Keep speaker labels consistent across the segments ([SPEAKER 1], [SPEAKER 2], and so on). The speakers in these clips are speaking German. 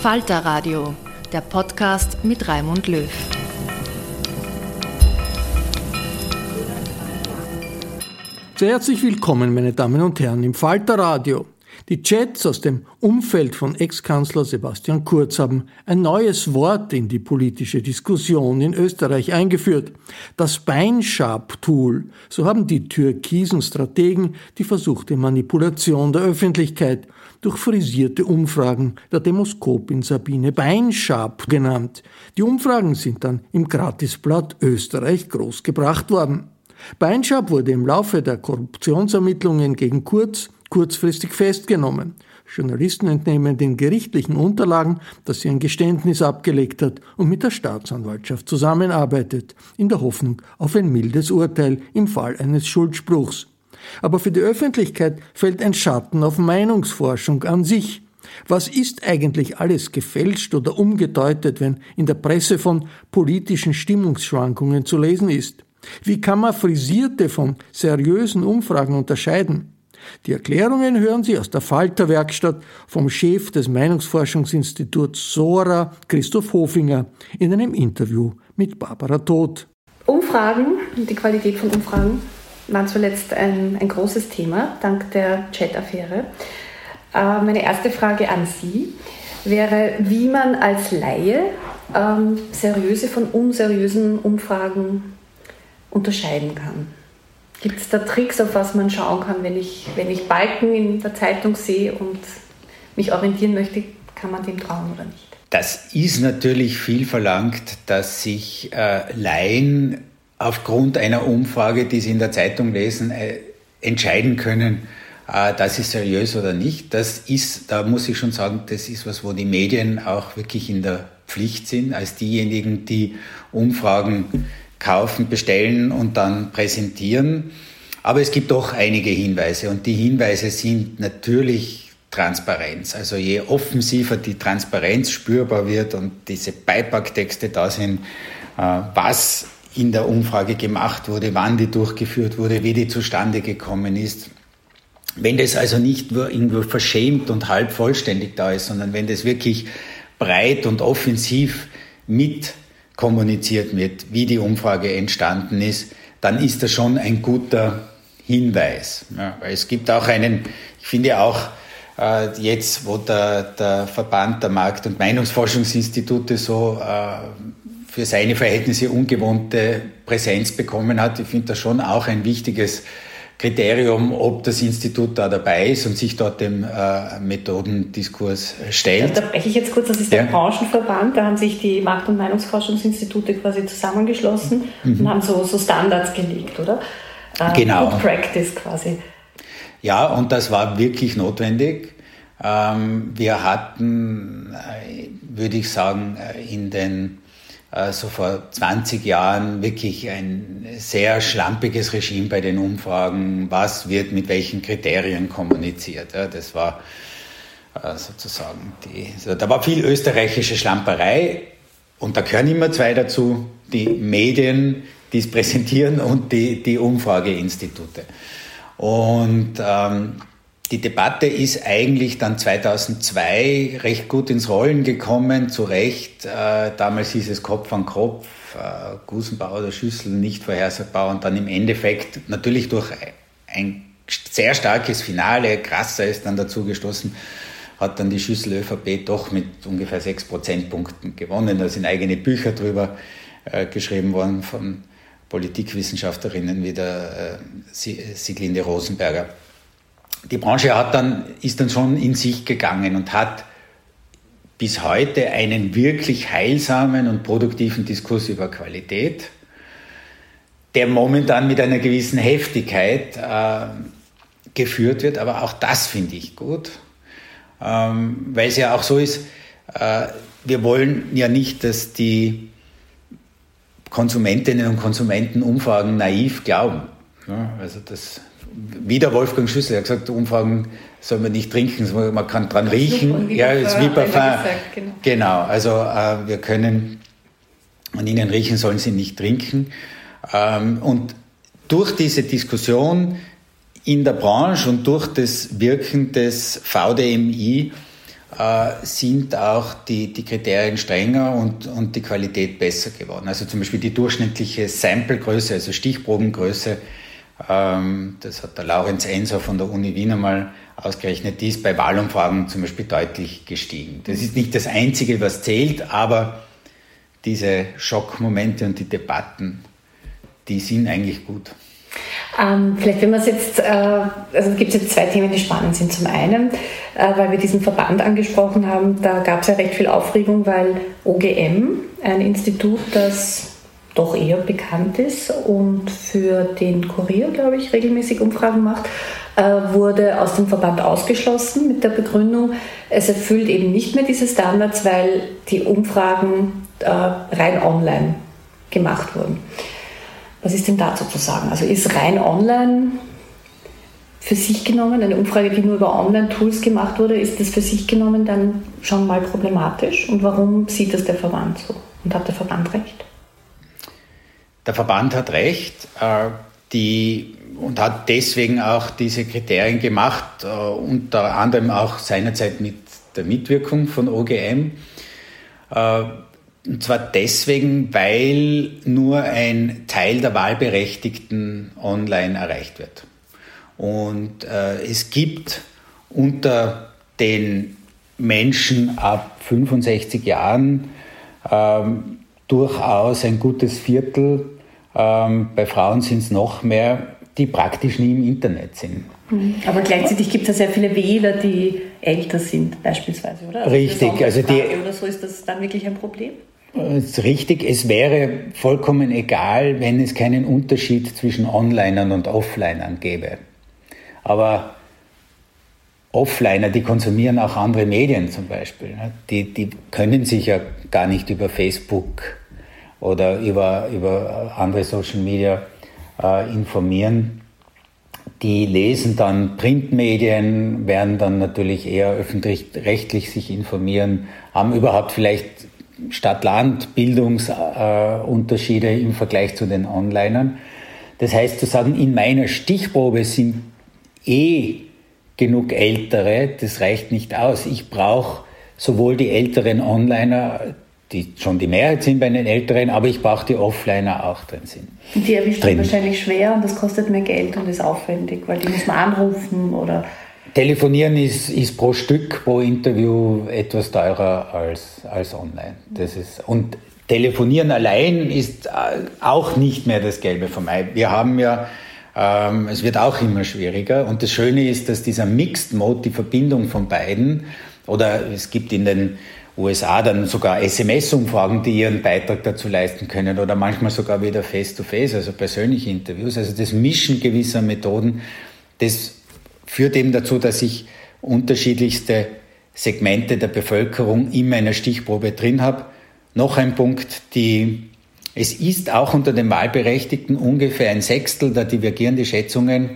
[SPEAKER 1] Falter Radio, der Podcast mit Raimund Löw.
[SPEAKER 2] Sehr herzlich willkommen, meine Damen und Herren, im Falter Radio. Die Chats aus dem Umfeld von Ex-Kanzler Sebastian Kurz haben ein neues Wort in die politische Diskussion in Österreich eingeführt. Das Beinschab-Tool. So haben die türkisen Strategen die versuchte Manipulation der Öffentlichkeit durch frisierte Umfragen der Demoskopin Sabine Beinschab genannt. Die Umfragen sind dann im Gratisblatt Österreich großgebracht worden. Beinschab wurde im Laufe der Korruptionsermittlungen gegen Kurz kurzfristig festgenommen. Journalisten entnehmen den gerichtlichen Unterlagen, dass sie ein Geständnis abgelegt hat und mit der Staatsanwaltschaft zusammenarbeitet, in der Hoffnung auf ein mildes Urteil im Fall eines Schuldspruchs. Aber für die Öffentlichkeit fällt ein Schatten auf Meinungsforschung an sich. Was ist eigentlich alles gefälscht oder umgedeutet, wenn in der Presse von politischen Stimmungsschwankungen zu lesen ist? Wie kann man frisierte von seriösen Umfragen unterscheiden? Die Erklärungen hören Sie aus der Falterwerkstatt vom Chef des Meinungsforschungsinstituts SORA, Christoph Hofinger, in einem Interview mit Barbara Todt.
[SPEAKER 3] Umfragen und die Qualität von Umfragen waren zuletzt ein, ein großes Thema, dank der Chat-Affäre. Äh, meine erste Frage an Sie wäre, wie man als Laie ähm, seriöse von unseriösen Umfragen unterscheiden kann. Gibt es da Tricks, auf was man schauen kann, wenn ich, wenn ich Balken in der Zeitung sehe und mich orientieren möchte, kann man dem trauen oder nicht?
[SPEAKER 4] Das ist natürlich viel verlangt, dass sich äh, Laien aufgrund einer Umfrage, die Sie in der Zeitung lesen, äh, entscheiden können, äh, das ist seriös oder nicht. Das ist, da muss ich schon sagen, das ist was, wo die Medien auch wirklich in der Pflicht sind, als diejenigen, die Umfragen kaufen, bestellen und dann präsentieren. Aber es gibt doch einige Hinweise und die Hinweise sind natürlich Transparenz. Also je offensiver die Transparenz spürbar wird und diese Beipacktexte da sind, äh, was in der Umfrage gemacht wurde, wann die durchgeführt wurde, wie die zustande gekommen ist. Wenn das also nicht nur irgendwo verschämt und halb vollständig da ist, sondern wenn das wirklich breit und offensiv mit kommuniziert wird, wie die Umfrage entstanden ist, dann ist das schon ein guter Hinweis. Ja, es gibt auch einen, ich finde auch, äh, jetzt, wo der, der Verband der Markt- und Meinungsforschungsinstitute so äh, für seine Verhältnisse ungewohnte Präsenz bekommen hat. Ich finde das schon auch ein wichtiges Kriterium, ob das Institut da dabei ist und sich dort dem äh, Methodendiskurs stellt.
[SPEAKER 3] Da breche ich jetzt kurz, das ist der ja. Branchenverband, da haben sich die Markt- und Meinungsforschungsinstitute quasi zusammengeschlossen mhm. und haben so, so Standards gelegt, oder?
[SPEAKER 4] Äh, genau.
[SPEAKER 3] Good Practice quasi.
[SPEAKER 4] Ja, und das war wirklich notwendig. Ähm, wir hatten, äh, würde ich sagen, äh, in den so vor 20 Jahren wirklich ein sehr schlampiges Regime bei den Umfragen. Was wird mit welchen Kriterien kommuniziert? das war äh, sozusagen die, da war viel österreichische Schlamperei und da gehören immer zwei dazu, die Medien, die es präsentieren und die, die Umfrageinstitute. Und ähm, die Debatte ist eigentlich dann 2002 recht gut ins Rollen gekommen, zu Recht. Äh, damals hieß es Kopf an Kopf, äh, Gusenbau oder Schüssel nicht vorhersagbar und dann im Endeffekt natürlich durch ein sehr starkes Finale, krasser ist dann dazu gestoßen, hat dann die Schüssel ÖVP doch mit ungefähr sechs Prozentpunkten gewonnen. Da sind eigene Bücher drüber äh, geschrieben worden von Politikwissenschaftlerinnen wie der Sieglinde Rosenberger die Branche hat dann, ist dann schon in sich gegangen und hat bis heute einen wirklich heilsamen und produktiven Diskurs über Qualität, der momentan mit einer gewissen Heftigkeit äh, geführt wird. Aber auch das finde ich gut, ähm, weil es ja auch so ist, äh, wir wollen ja nicht, dass die Konsumentinnen und Konsumenten Umfragen naiv glauben. Ja, also das wie der Wolfgang Schüssel hat gesagt, Umfragen soll man nicht trinken, man kann dran riechen. Ja, ist wie Parfum. Genau. genau, also äh, wir können an ihnen riechen, sollen sie nicht trinken. Ähm, und durch diese Diskussion in der Branche und durch das Wirken des VDMI äh, sind auch die, die Kriterien strenger und, und die Qualität besser geworden. Also zum Beispiel die durchschnittliche Samplegröße, also Stichprobengröße, das hat der Laurenz Enser von der Uni Wien einmal ausgerechnet, die ist bei Wahlumfragen zum Beispiel deutlich gestiegen. Das ist nicht das Einzige, was zählt, aber diese Schockmomente und die Debatten, die sind eigentlich gut.
[SPEAKER 3] Ähm, vielleicht, wenn man es jetzt, äh, also es gibt jetzt zwei Themen, die spannend sind. Zum einen, äh, weil wir diesen Verband angesprochen haben, da gab es ja recht viel Aufregung, weil OGM, ein Institut, das doch eher bekannt ist und für den Kurier, glaube ich, regelmäßig Umfragen macht, äh, wurde aus dem Verband ausgeschlossen mit der Begründung, es erfüllt eben nicht mehr diese Standards, weil die Umfragen äh, rein online gemacht wurden. Was ist denn dazu zu sagen? Also ist rein online für sich genommen, eine Umfrage, die nur über Online-Tools gemacht wurde, ist das für sich genommen dann schon mal problematisch? Und warum sieht das der Verband so? Und hat der Verband recht?
[SPEAKER 4] Der Verband hat recht äh, die, und hat deswegen auch diese Kriterien gemacht, äh, unter anderem auch seinerzeit mit der Mitwirkung von OGM. Äh, und zwar deswegen, weil nur ein Teil der Wahlberechtigten online erreicht wird. Und äh, es gibt unter den Menschen ab 65 Jahren ähm, durchaus ein gutes Viertel ähm, bei Frauen sind es noch mehr, die praktisch nie im Internet sind.
[SPEAKER 3] Mhm. Aber gleichzeitig gibt es ja sehr viele Wähler, die älter sind, beispielsweise, oder?
[SPEAKER 4] Also richtig. Also die,
[SPEAKER 3] oder so ist das dann wirklich ein Problem?
[SPEAKER 4] ist richtig. Es wäre vollkommen egal, wenn es keinen Unterschied zwischen Onlinern und Offlinern gäbe. Aber Offliner, die konsumieren auch andere Medien zum Beispiel. Ne? Die, die können sich ja gar nicht über Facebook oder über, über andere Social Media äh, informieren. Die lesen dann Printmedien, werden dann natürlich eher öffentlich-rechtlich sich informieren, haben überhaupt vielleicht Stadt-Land-Bildungsunterschiede äh, im Vergleich zu den Onlinern. Das heißt zu sagen, in meiner Stichprobe sind eh genug Ältere, das reicht nicht aus. Ich brauche sowohl die älteren Onliner, die schon die Mehrheit sind bei den Älteren, aber ich brauche die Offliner auch drin sind.
[SPEAKER 3] Die erwischt man wahrscheinlich schwer und das kostet mehr Geld und ist aufwendig, weil die muss man anrufen oder.
[SPEAKER 4] Telefonieren ist, ist pro Stück, pro Interview etwas teurer als, als online. Das ist, und Telefonieren allein ist äh, auch nicht mehr das Gelbe vom Ei. Wir haben ja, ähm, es wird auch immer schwieriger. Und das Schöne ist, dass dieser Mixed Mode, die Verbindung von beiden, oder es gibt in den USA dann sogar SMS-Umfragen, die ihren Beitrag dazu leisten können oder manchmal sogar wieder face-to-face, -face, also persönliche Interviews. Also das Mischen gewisser Methoden, das führt eben dazu, dass ich unterschiedlichste Segmente der Bevölkerung in meiner Stichprobe drin habe. Noch ein Punkt, die, es ist auch unter den Wahlberechtigten ungefähr ein Sechstel, da divergieren die Schätzungen,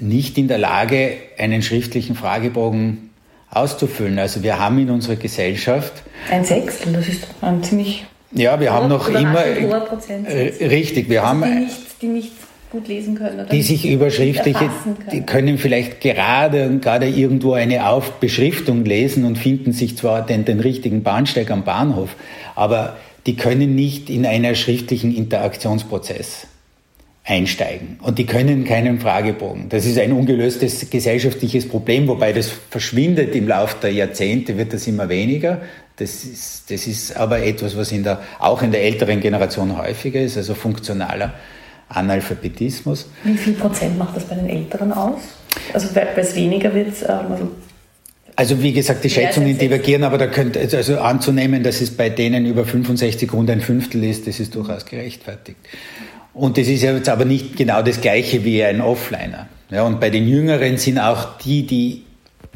[SPEAKER 4] nicht in der Lage, einen schriftlichen Fragebogen auszufüllen. Also wir haben in unserer Gesellschaft.
[SPEAKER 3] Ein Sechstel, das ist ein ziemlich.
[SPEAKER 4] Ja, wir haben noch immer.
[SPEAKER 3] Äh,
[SPEAKER 4] richtig, wir
[SPEAKER 3] also
[SPEAKER 4] haben.
[SPEAKER 3] Die nicht, die nicht gut lesen können. Oder
[SPEAKER 4] die sich über schriftliche, die können vielleicht gerade und gerade irgendwo eine Auf Beschriftung lesen und finden sich zwar den, den richtigen Bahnsteig am Bahnhof, aber die können nicht in einen schriftlichen Interaktionsprozess einsteigen. Und die können keinen Fragebogen. Das ist ein ungelöstes gesellschaftliches Problem, wobei das verschwindet im Laufe der Jahrzehnte, wird das immer weniger. Das ist, das ist aber etwas, was in der, auch in der älteren Generation häufiger ist, also funktionaler Analphabetismus.
[SPEAKER 3] Wie viel Prozent macht das bei den Älteren aus? Also weil es weniger wird, ähm, also
[SPEAKER 4] also wie gesagt, die Schätzungen divergieren, aber da könnte also anzunehmen, dass es bei denen über 65 rund ein Fünftel ist, das ist durchaus gerechtfertigt. Und das ist ja jetzt aber nicht genau das Gleiche wie ein Offliner. Ja, und bei den Jüngeren sind auch die, die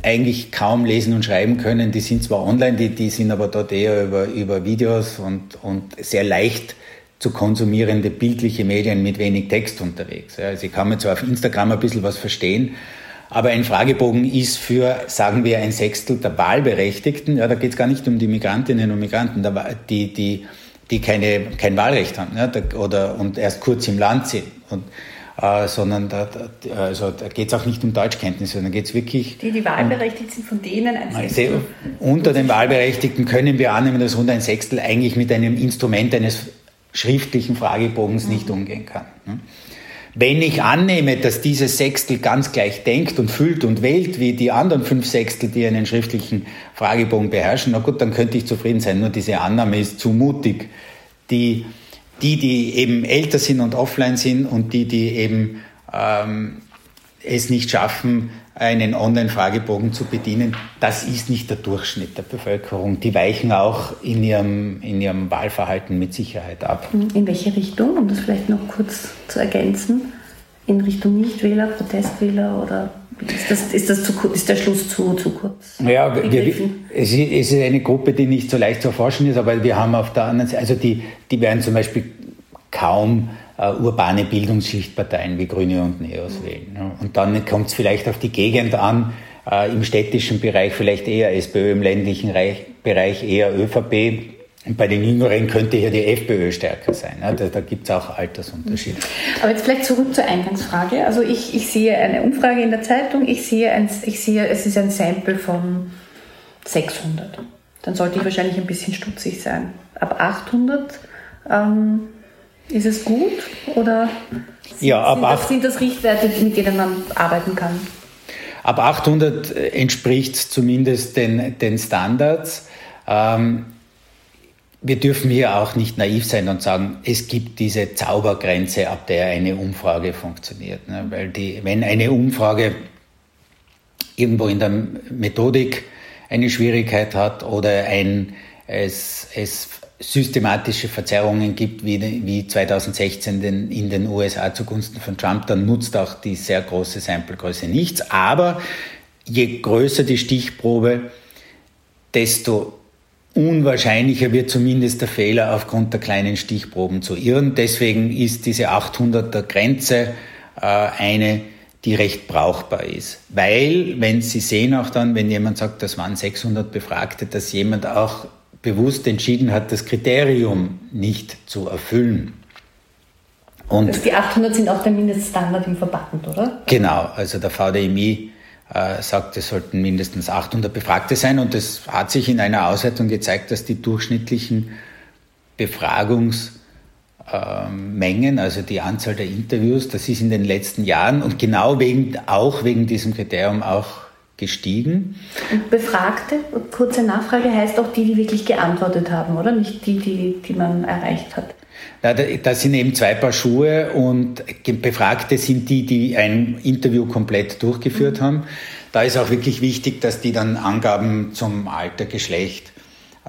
[SPEAKER 4] eigentlich kaum lesen und schreiben können, die sind zwar online, die, die sind aber dort eher über, über Videos und, und sehr leicht zu konsumierende bildliche Medien mit wenig Text unterwegs. Ja, also ich kann mir zwar auf Instagram ein bisschen was verstehen, aber ein Fragebogen ist für, sagen wir, ein Sechstel der Wahlberechtigten, ja, da geht es gar nicht um die Migrantinnen und Migranten, die, die die keine, kein Wahlrecht haben ja, oder, und erst kurz im Land sind. Und, äh, sondern da, da, also, da geht es auch nicht um Deutschkenntnisse, sondern geht es wirklich.
[SPEAKER 3] Die, die wahlberechtigt um, sind, von denen ein
[SPEAKER 4] Sechstel. Unter den Wahlberechtigten können wir annehmen, dass rund ein Sechstel eigentlich mit einem Instrument eines schriftlichen Fragebogens mhm. nicht umgehen kann. Ne? Wenn ich annehme, dass dieses Sechstel ganz gleich denkt und fühlt und wählt wie die anderen fünf Sechstel, die einen schriftlichen Fragebogen beherrschen, na gut, dann könnte ich zufrieden sein. Nur diese Annahme ist zu mutig. Die, die, die eben älter sind und offline sind und die, die eben ähm, es nicht schaffen, einen Online-Fragebogen zu bedienen, das ist nicht der Durchschnitt der Bevölkerung. Die weichen auch in ihrem, in ihrem Wahlverhalten mit Sicherheit ab.
[SPEAKER 3] In welche Richtung, um das vielleicht noch kurz zu ergänzen? In Richtung Nichtwähler, Protestwähler oder ist, das, ist, das zu, ist der Schluss zu, zu kurz?
[SPEAKER 4] Ja, wir, es ist eine Gruppe, die nicht so leicht zu erforschen ist, aber wir haben auf der anderen Seite, also die, die werden zum Beispiel kaum äh, urbane Bildungsschichtparteien wie Grüne und Neos wählen. Ja. Und dann kommt es vielleicht auf die Gegend an, äh, im städtischen Bereich vielleicht eher SPÖ, im ländlichen Reich, Bereich eher ÖVP. Und bei den Jüngeren könnte hier die FPÖ stärker sein. Ja. Da, da gibt es auch Altersunterschiede.
[SPEAKER 3] Aber jetzt vielleicht zurück zur Eingangsfrage. Also ich, ich sehe eine Umfrage in der Zeitung, ich sehe, ein, ich sehe, es ist ein Sample von 600. Dann sollte ich wahrscheinlich ein bisschen stutzig sein. Ab 800 ähm, ist es gut oder
[SPEAKER 4] ja, ab
[SPEAKER 3] sind, das, sind das Richtwerte, mit denen man arbeiten kann?
[SPEAKER 4] Ab 800 entspricht es zumindest den, den Standards. Ähm, wir dürfen hier auch nicht naiv sein und sagen, es gibt diese Zaubergrenze, ab der eine Umfrage funktioniert. Ne? Weil die, wenn eine Umfrage irgendwo in der Methodik eine Schwierigkeit hat oder ein, es, es systematische Verzerrungen gibt, wie, wie 2016 den, in den USA zugunsten von Trump, dann nutzt auch die sehr große Samplegröße nichts. Aber je größer die Stichprobe, desto unwahrscheinlicher wird zumindest der Fehler aufgrund der kleinen Stichproben zu irren. Deswegen ist diese 800er Grenze äh, eine, die recht brauchbar ist. Weil, wenn Sie sehen auch dann, wenn jemand sagt, das waren 600 Befragte, dass jemand auch bewusst entschieden hat, das Kriterium nicht zu erfüllen.
[SPEAKER 3] Und also die 800 sind auch der Mindeststandard im Verband, oder?
[SPEAKER 4] Genau, also der VDMI äh, sagt, es sollten mindestens 800 Befragte sein und es hat sich in einer Auswertung gezeigt, dass die durchschnittlichen Befragungsmengen, also die Anzahl der Interviews, das ist in den letzten Jahren und genau wegen, auch wegen diesem Kriterium auch
[SPEAKER 3] gestiegen. Und Befragte, kurze Nachfrage, heißt auch die, die wirklich geantwortet haben, oder? Nicht die, die, die man erreicht hat.
[SPEAKER 4] Ja, das sind eben zwei Paar Schuhe und Befragte sind die, die ein Interview komplett durchgeführt mhm. haben. Da ist auch wirklich wichtig, dass die dann Angaben zum Alter, Geschlecht,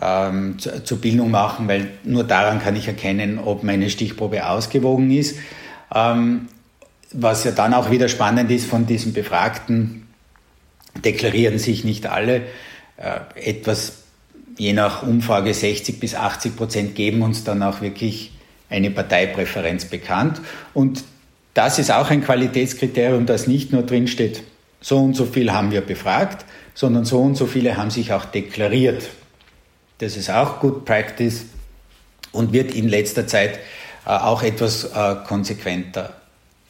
[SPEAKER 4] ähm, zu, zur Bildung machen, weil nur daran kann ich erkennen, ob meine Stichprobe ausgewogen ist. Ähm, was ja dann auch wieder spannend ist von diesen Befragten, deklarieren sich nicht alle. Äh, etwas, je nach Umfrage 60 bis 80 Prozent geben uns dann auch wirklich eine Parteipräferenz bekannt. Und das ist auch ein Qualitätskriterium, das nicht nur drinsteht, so und so viel haben wir befragt, sondern so und so viele haben sich auch deklariert. Das ist auch Good Practice und wird in letzter Zeit äh, auch etwas äh, konsequenter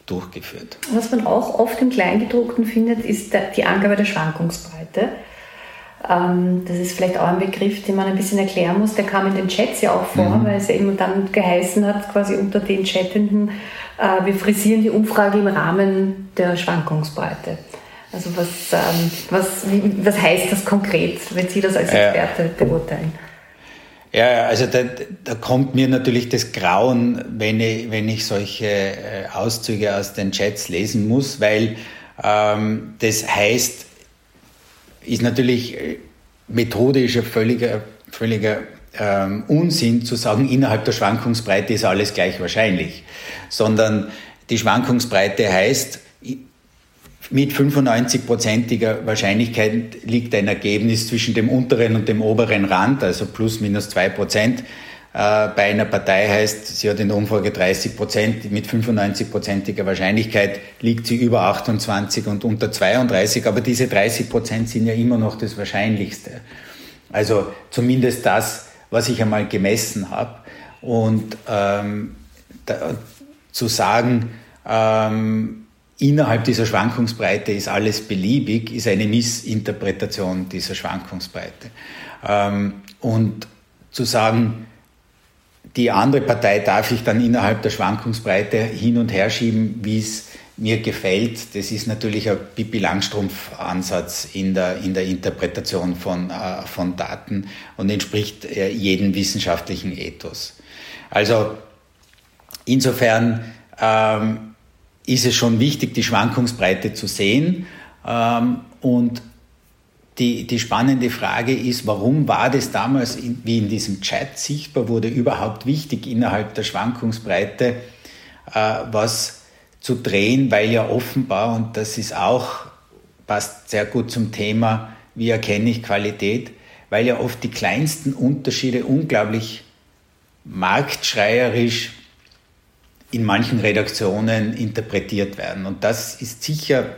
[SPEAKER 4] durchgeführt.
[SPEAKER 3] Was man auch oft im Kleingedruckten findet, ist die Angabe der Schwankungsbreite. Ähm, das ist vielleicht auch ein Begriff, den man ein bisschen erklären muss. Der kam in den Chats ja auch vor, mhm. weil es ja immer dann geheißen hat, quasi unter den Chattenden, äh, wir frisieren die Umfrage im Rahmen der Schwankungsbreite. Also was, ähm, was, was heißt das konkret, wenn Sie das als Experte äh, beurteilen?
[SPEAKER 4] Ja, also da, da kommt mir natürlich das Grauen, wenn ich, wenn ich solche äh, Auszüge aus den Chats lesen muss, weil ähm, das heißt, ist natürlich äh, methodisch völliger, völliger ähm, Unsinn zu sagen, innerhalb der Schwankungsbreite ist alles gleich wahrscheinlich, sondern die Schwankungsbreite heißt, mit 95-prozentiger Wahrscheinlichkeit liegt ein Ergebnis zwischen dem unteren und dem oberen Rand, also plus minus zwei Prozent. Äh, bei einer Partei heißt, sie hat in der Umfrage 30 Prozent, mit 95-prozentiger Wahrscheinlichkeit liegt sie über 28 und unter 32, aber diese 30 Prozent sind ja immer noch das Wahrscheinlichste. Also zumindest das, was ich einmal gemessen habe. Und ähm, da, zu sagen, ähm, innerhalb dieser Schwankungsbreite ist alles beliebig, ist eine Missinterpretation dieser Schwankungsbreite. Ähm, und zu sagen, die andere Partei darf ich dann innerhalb der Schwankungsbreite hin und her schieben, wie es mir gefällt. Das ist natürlich ein Pippi Langstrumpf-Ansatz in der, in der Interpretation von, äh, von Daten und entspricht äh, jedem wissenschaftlichen Ethos. Also insofern ähm, ist es schon wichtig, die Schwankungsbreite zu sehen. Ähm, und die, die spannende Frage ist, warum war das damals, in, wie in diesem Chat sichtbar wurde, überhaupt wichtig, innerhalb der Schwankungsbreite äh, was zu drehen, weil ja offenbar, und das ist auch, passt sehr gut zum Thema, wie erkenne ich Qualität, weil ja oft die kleinsten Unterschiede unglaublich marktschreierisch in manchen Redaktionen interpretiert werden. Und das ist sicher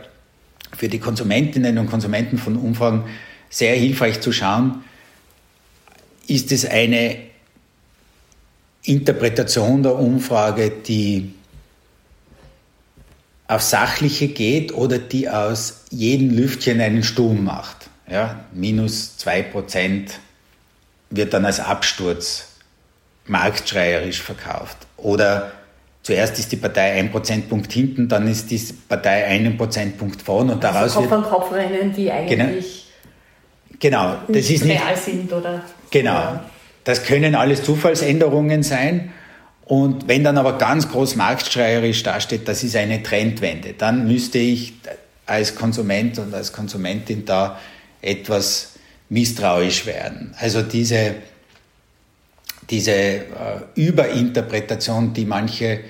[SPEAKER 4] für die Konsumentinnen und Konsumenten von Umfragen sehr hilfreich zu schauen, ist es eine Interpretation der Umfrage, die auf Sachliche geht oder die aus jedem Lüftchen einen Sturm macht. Ja, minus 2% wird dann als Absturz marktschreierisch verkauft. Oder zuerst ist die Partei ein Prozentpunkt hinten, dann ist die Partei einen Prozentpunkt vorn und also daraus
[SPEAKER 3] Kopf an Kopf rennen, die eigentlich
[SPEAKER 4] genau, genau das ist
[SPEAKER 3] nicht real sind oder
[SPEAKER 4] genau. Ja. Das können alles Zufallsänderungen sein. Und wenn dann aber ganz groß marktschreierisch dasteht, das ist eine Trendwende, dann müsste ich als Konsument und als Konsumentin da etwas misstrauisch werden. Also diese diese äh, Überinterpretation, die manche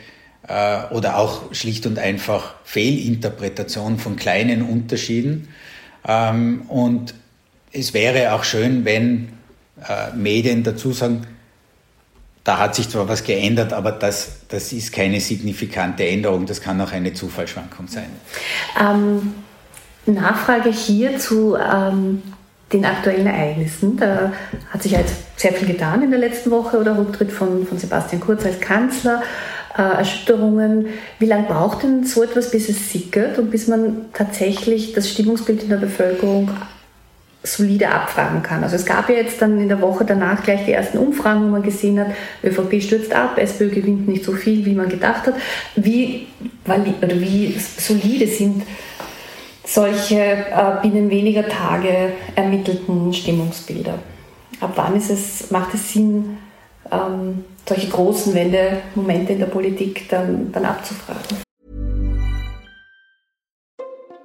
[SPEAKER 4] äh, oder auch schlicht und einfach Fehlinterpretation von kleinen Unterschieden. Ähm, und es wäre auch schön, wenn äh, Medien dazu sagen, da hat sich zwar was geändert, aber das, das ist keine signifikante Änderung, das kann auch eine Zufallsschwankung sein.
[SPEAKER 3] Ähm, Nachfrage hier zu ähm, den aktuellen Ereignissen. Da hat sich jetzt sehr viel getan in der letzten Woche oder Rücktritt von, von Sebastian Kurz als Kanzler. Äh, Erschütterungen. Wie lange braucht denn so etwas, bis es sickert und bis man tatsächlich das Stimmungsbild in der Bevölkerung solide abfragen kann. Also es gab ja jetzt dann in der Woche danach gleich die ersten Umfragen, wo man gesehen hat, ÖVP stürzt ab, SPÖ gewinnt nicht so viel, wie man gedacht hat. Wie, oder wie solide sind solche äh, binnen weniger Tage ermittelten Stimmungsbilder? Ab wann ist es, macht es Sinn, ähm, solche großen Wendemomente in der Politik dann, dann abzufragen?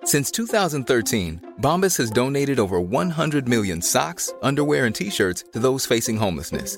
[SPEAKER 5] Since 2013, Bombas has donated over 100 million socks, underwear, and t-shirts to those facing homelessness.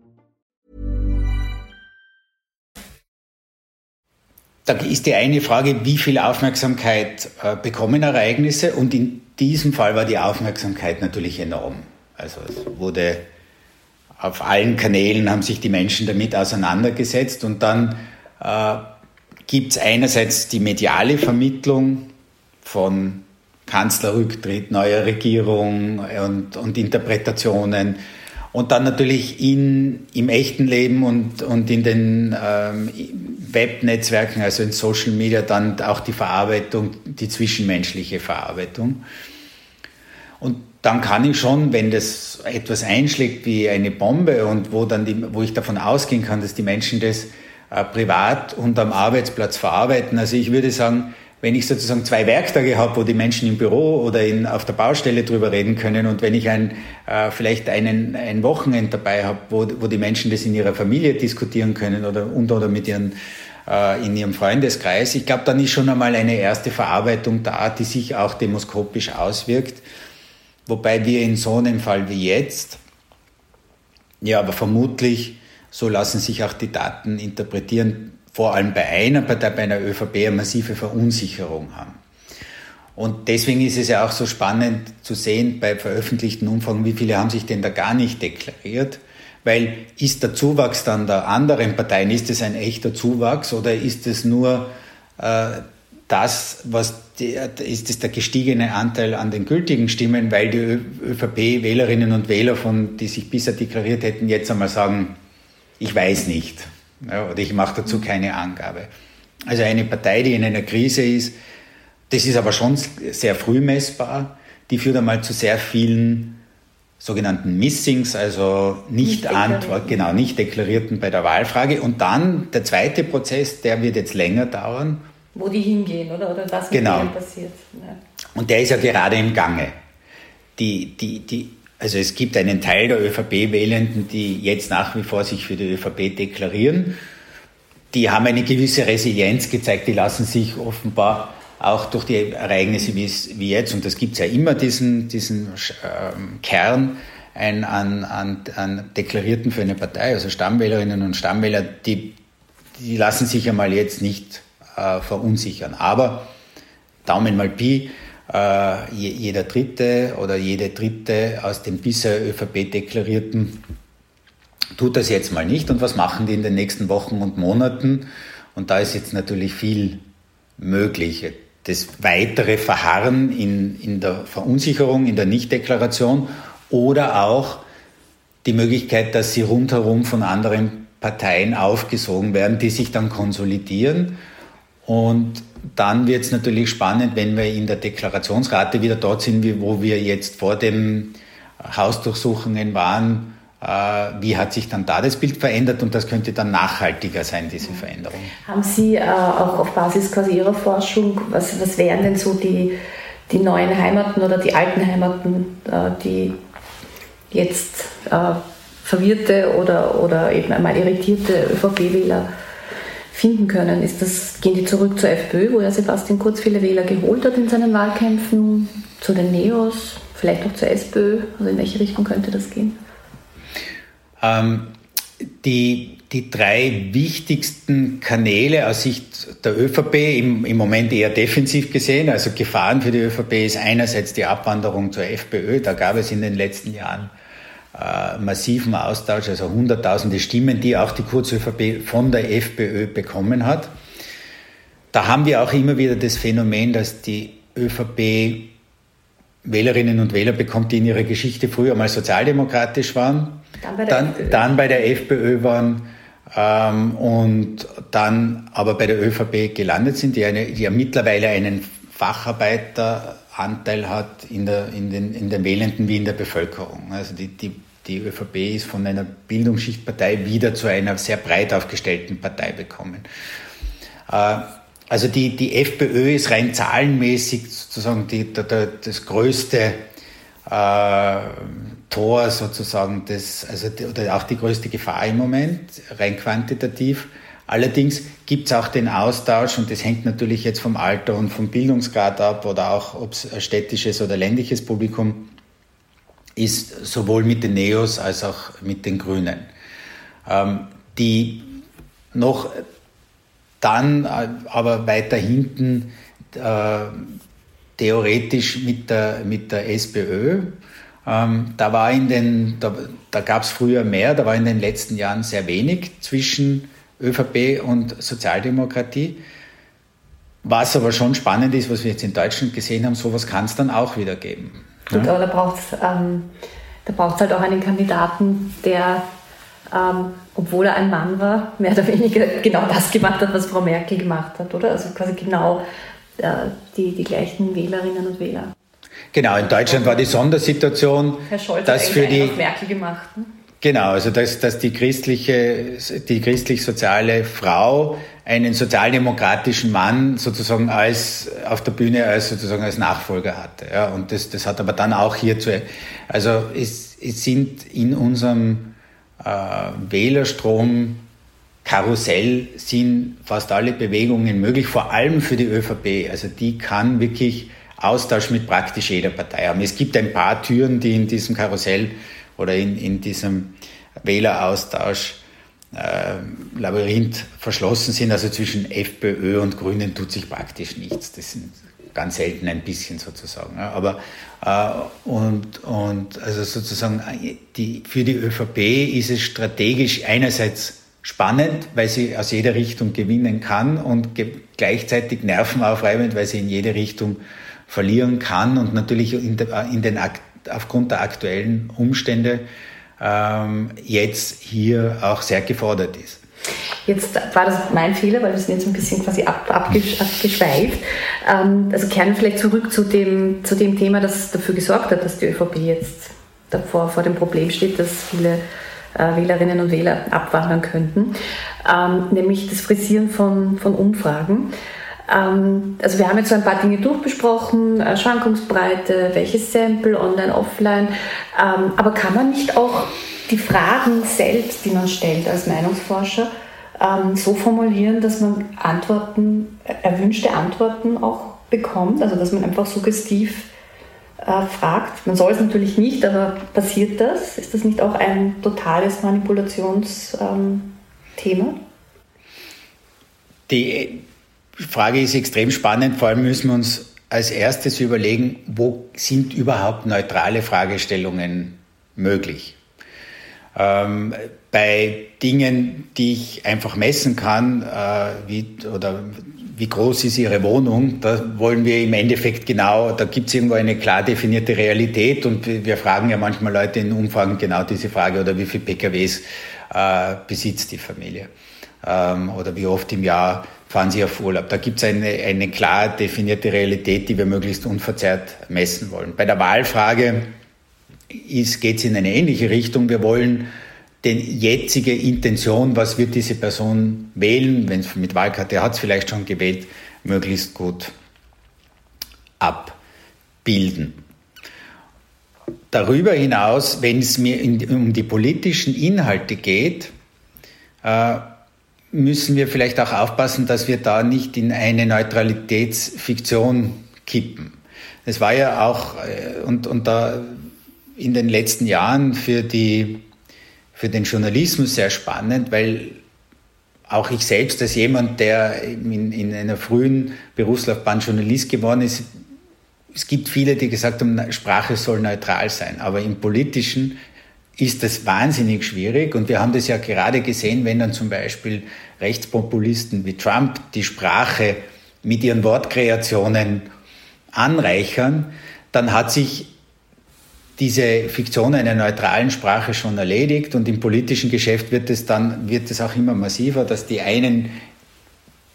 [SPEAKER 4] Da ist die eine Frage, wie viel Aufmerksamkeit äh, bekommen Ereignisse? Und in diesem Fall war die Aufmerksamkeit natürlich enorm. Also es wurde auf allen Kanälen haben sich die Menschen damit auseinandergesetzt und dann äh, gibt es einerseits die mediale Vermittlung von Kanzlerrücktritt, neuer Regierung und, und Interpretationen und dann natürlich in, im echten Leben und, und in den ähm, Webnetzwerken, also in Social Media, dann auch die Verarbeitung, die zwischenmenschliche Verarbeitung. Und dann kann ich schon, wenn das etwas einschlägt wie eine Bombe und wo, dann die, wo ich davon ausgehen kann, dass die Menschen das äh, privat und am Arbeitsplatz verarbeiten. Also ich würde sagen, wenn ich sozusagen zwei Werktage habe, wo die Menschen im Büro oder in, auf der Baustelle drüber reden können und wenn ich ein, äh, vielleicht einen, ein Wochenend dabei habe, wo, wo die Menschen das in ihrer Familie diskutieren können oder, und oder mit ihren, äh, in ihrem Freundeskreis, ich glaube, dann ist schon einmal eine erste Verarbeitung da, die sich auch demoskopisch auswirkt. Wobei wir in so einem Fall wie jetzt, ja, aber vermutlich, so lassen sich auch die Daten interpretieren, vor allem bei einer Partei, bei einer ÖVP, eine massive Verunsicherung haben. Und deswegen ist es ja auch so spannend zu sehen bei veröffentlichten Umfragen, wie viele haben sich denn da gar nicht deklariert. Weil ist der Zuwachs dann der anderen Parteien, ist es ein echter Zuwachs oder ist es nur äh, das, was die, ist es der gestiegene Anteil an den gültigen Stimmen, weil die ÖVP-Wählerinnen und Wähler, von, die sich bisher deklariert hätten, jetzt einmal sagen, ich weiß nicht ja, oder ich mache dazu keine Angabe. Also eine Partei, die in einer Krise ist, das ist aber schon sehr früh messbar, die führt einmal zu sehr vielen sogenannten Missings, also nicht, nicht Antwort, genau, nicht deklarierten bei der Wahlfrage. Und dann der zweite Prozess, der wird jetzt länger dauern.
[SPEAKER 3] Wo die hingehen, oder? Oder was
[SPEAKER 4] mit genau.
[SPEAKER 3] denen passiert. Ja.
[SPEAKER 4] Und der ist ja gerade im Gange. Die, die, die, also es gibt einen Teil der ÖVP-Wählenden, die jetzt nach wie vor sich für die ÖVP deklarieren. Die haben eine gewisse Resilienz gezeigt, die lassen sich offenbar auch durch die Ereignisse wie, jetzt, und das gibt es ja immer, diesen, diesen ähm, Kern ein, an, an, an Deklarierten für eine Partei, also Stammwählerinnen und Stammwähler, die, die lassen sich einmal jetzt nicht äh, verunsichern. Aber Daumen mal Pi, äh, jeder Dritte oder jede Dritte aus den bisher ÖVP-Deklarierten tut das jetzt mal nicht. Und was machen die in den nächsten Wochen und Monaten? Und da ist jetzt natürlich viel möglich. Das weitere Verharren in, in der Verunsicherung, in der Nichtdeklaration oder auch die Möglichkeit, dass sie rundherum von anderen Parteien aufgesogen werden, die sich dann konsolidieren. Und dann wird es natürlich spannend, wenn wir in der Deklarationsrate wieder dort sind, wo wir jetzt vor den Hausdurchsuchungen waren. Äh, wie hat sich dann da das Bild verändert und das könnte dann nachhaltiger sein, diese Veränderung?
[SPEAKER 3] Haben Sie äh, auch auf Basis quasi Ihrer Forschung, was, was wären denn so die, die neuen Heimaten oder die alten Heimaten, äh, die jetzt verwirrte oder, oder eben einmal irritierte ÖVP-Wähler finden können. Ist das, gehen die zurück zur FPÖ, wo ja Sebastian Kurz viele Wähler geholt hat in seinen Wahlkämpfen, zu den Neos, vielleicht auch zur SPÖ? Also in welche Richtung könnte das gehen?
[SPEAKER 4] Ähm, die, die drei wichtigsten Kanäle aus Sicht der ÖVP im, im Moment eher defensiv gesehen, also Gefahren für die ÖVP ist einerseits die Abwanderung zur FPÖ. Da gab es in den letzten Jahren äh, massiven Austausch, also hunderttausende Stimmen, die auch die Kurz-ÖVP von der FPÖ bekommen hat. Da haben wir auch immer wieder das Phänomen, dass die ÖVP Wählerinnen und Wähler bekommt, die in ihrer Geschichte früher mal sozialdemokratisch waren, dann bei der, dann, FPÖ. Dann bei der FPÖ waren, ähm, und dann aber bei der ÖVP gelandet sind, die, eine, die ja mittlerweile einen Facharbeiteranteil hat in, der, in, den, in den Wählenden wie in der Bevölkerung. Also die, die, die ÖVP ist von einer Bildungsschichtpartei wieder zu einer sehr breit aufgestellten Partei bekommen. Äh, also die, die FPÖ ist rein zahlenmäßig sozusagen die, die, die das größte äh, Tor sozusagen, das, also die, oder auch die größte Gefahr im Moment, rein quantitativ. Allerdings gibt es auch den Austausch und das hängt natürlich jetzt vom Alter und vom Bildungsgrad ab oder auch ob es städtisches oder ländliches Publikum ist, sowohl mit den Neos als auch mit den Grünen. Ähm, die noch dann äh, aber weiter hinten äh, theoretisch mit der, mit der SPÖ. Ähm, da war in den, da, da gab es früher mehr, da war in den letzten Jahren sehr wenig zwischen ÖVP und Sozialdemokratie. Was aber schon spannend ist, was wir jetzt in Deutschland gesehen haben, sowas kann es dann auch wieder geben.
[SPEAKER 3] Gut, ja? aber da braucht es ähm, halt auch einen Kandidaten, der ähm, obwohl er ein Mann war, mehr oder weniger genau das gemacht hat, was Frau Merkel gemacht hat, oder? Also quasi genau äh, die, die gleichen Wählerinnen und Wähler.
[SPEAKER 4] Genau, in Deutschland war die Sondersituation,
[SPEAKER 3] Herr Scholz
[SPEAKER 4] dass für die
[SPEAKER 3] Merkel gemacht. Ne?
[SPEAKER 4] Genau, also dass, dass die christliche, die christlich-soziale Frau einen sozialdemokratischen Mann sozusagen als auf der Bühne als sozusagen als Nachfolger hatte. Ja, und das, das hat aber dann auch hier zu, also es, es sind in unserem äh, Wählerstrom, Karussell sind fast alle Bewegungen möglich, vor allem für die ÖVP. Also die kann wirklich Austausch mit praktisch jeder Partei haben. Es gibt ein paar Türen, die in diesem Karussell oder in, in diesem Wähleraustausch äh, Labyrinth verschlossen sind. Also zwischen FPÖ und Grünen tut sich praktisch nichts. Das sind ganz selten ein bisschen sozusagen. Aber äh, und, und also sozusagen die, für die ÖVP ist es strategisch einerseits spannend, weil sie aus jeder Richtung gewinnen kann und gleichzeitig nervenaufreibend, weil sie in jede Richtung verlieren kann und natürlich in, der, in den, aufgrund der aktuellen Umstände ähm, jetzt hier auch sehr gefordert ist.
[SPEAKER 3] Jetzt war das mein Fehler, weil wir sind jetzt ein bisschen quasi ab, abgeschweift. Ähm, also kehren wir vielleicht zurück zu dem, zu dem Thema, das dafür gesorgt hat, dass die ÖVP jetzt davor vor dem Problem steht, dass viele äh, Wählerinnen und Wähler abwandern könnten, ähm, nämlich das Frisieren von, von Umfragen. Ähm, also wir haben jetzt so ein paar Dinge durchbesprochen, äh, Schwankungsbreite, welches Sample, online, offline, ähm, aber kann man nicht auch die Fragen selbst, die man stellt als Meinungsforscher, ähm, so formulieren, dass man Antworten, erwünschte Antworten auch bekommt, also dass man einfach suggestiv äh, fragt. Man soll es natürlich nicht, aber passiert das? Ist das nicht auch ein totales Manipulationsthema?
[SPEAKER 4] Die Frage ist extrem spannend, vor allem müssen wir uns als erstes überlegen, wo sind überhaupt neutrale Fragestellungen möglich? Ähm, bei Dingen, die ich einfach messen kann, äh, wie, oder wie groß ist Ihre Wohnung, da wollen wir im Endeffekt genau, da gibt es irgendwo eine klar definierte Realität und wir fragen ja manchmal Leute in Umfragen genau diese Frage oder wie viele PKWs äh, besitzt die Familie ähm, oder wie oft im Jahr fahren Sie auf Urlaub. Da gibt es eine, eine klar definierte Realität, die wir möglichst unverzerrt messen wollen. Bei der Wahlfrage geht es in eine ähnliche Richtung. Wir wollen die jetzige Intention, was wird diese Person wählen, wenn es mit Wahlkarte hat es vielleicht schon gewählt, möglichst gut abbilden. Darüber hinaus, wenn es mir in, um die politischen Inhalte geht, äh, müssen wir vielleicht auch aufpassen, dass wir da nicht in eine Neutralitätsfiktion kippen. Es war ja auch, äh, und, und da in den letzten Jahren für, die, für den Journalismus sehr spannend, weil auch ich selbst als jemand, der in, in einer frühen Berufslaufbahn Journalist geworden ist, es gibt viele, die gesagt haben, Sprache soll neutral sein, aber im politischen ist das wahnsinnig schwierig und wir haben das ja gerade gesehen, wenn dann zum Beispiel Rechtspopulisten wie Trump die Sprache mit ihren Wortkreationen anreichern, dann hat sich diese Fiktion einer neutralen Sprache schon erledigt und im politischen Geschäft wird es dann wird es auch immer massiver, dass die einen,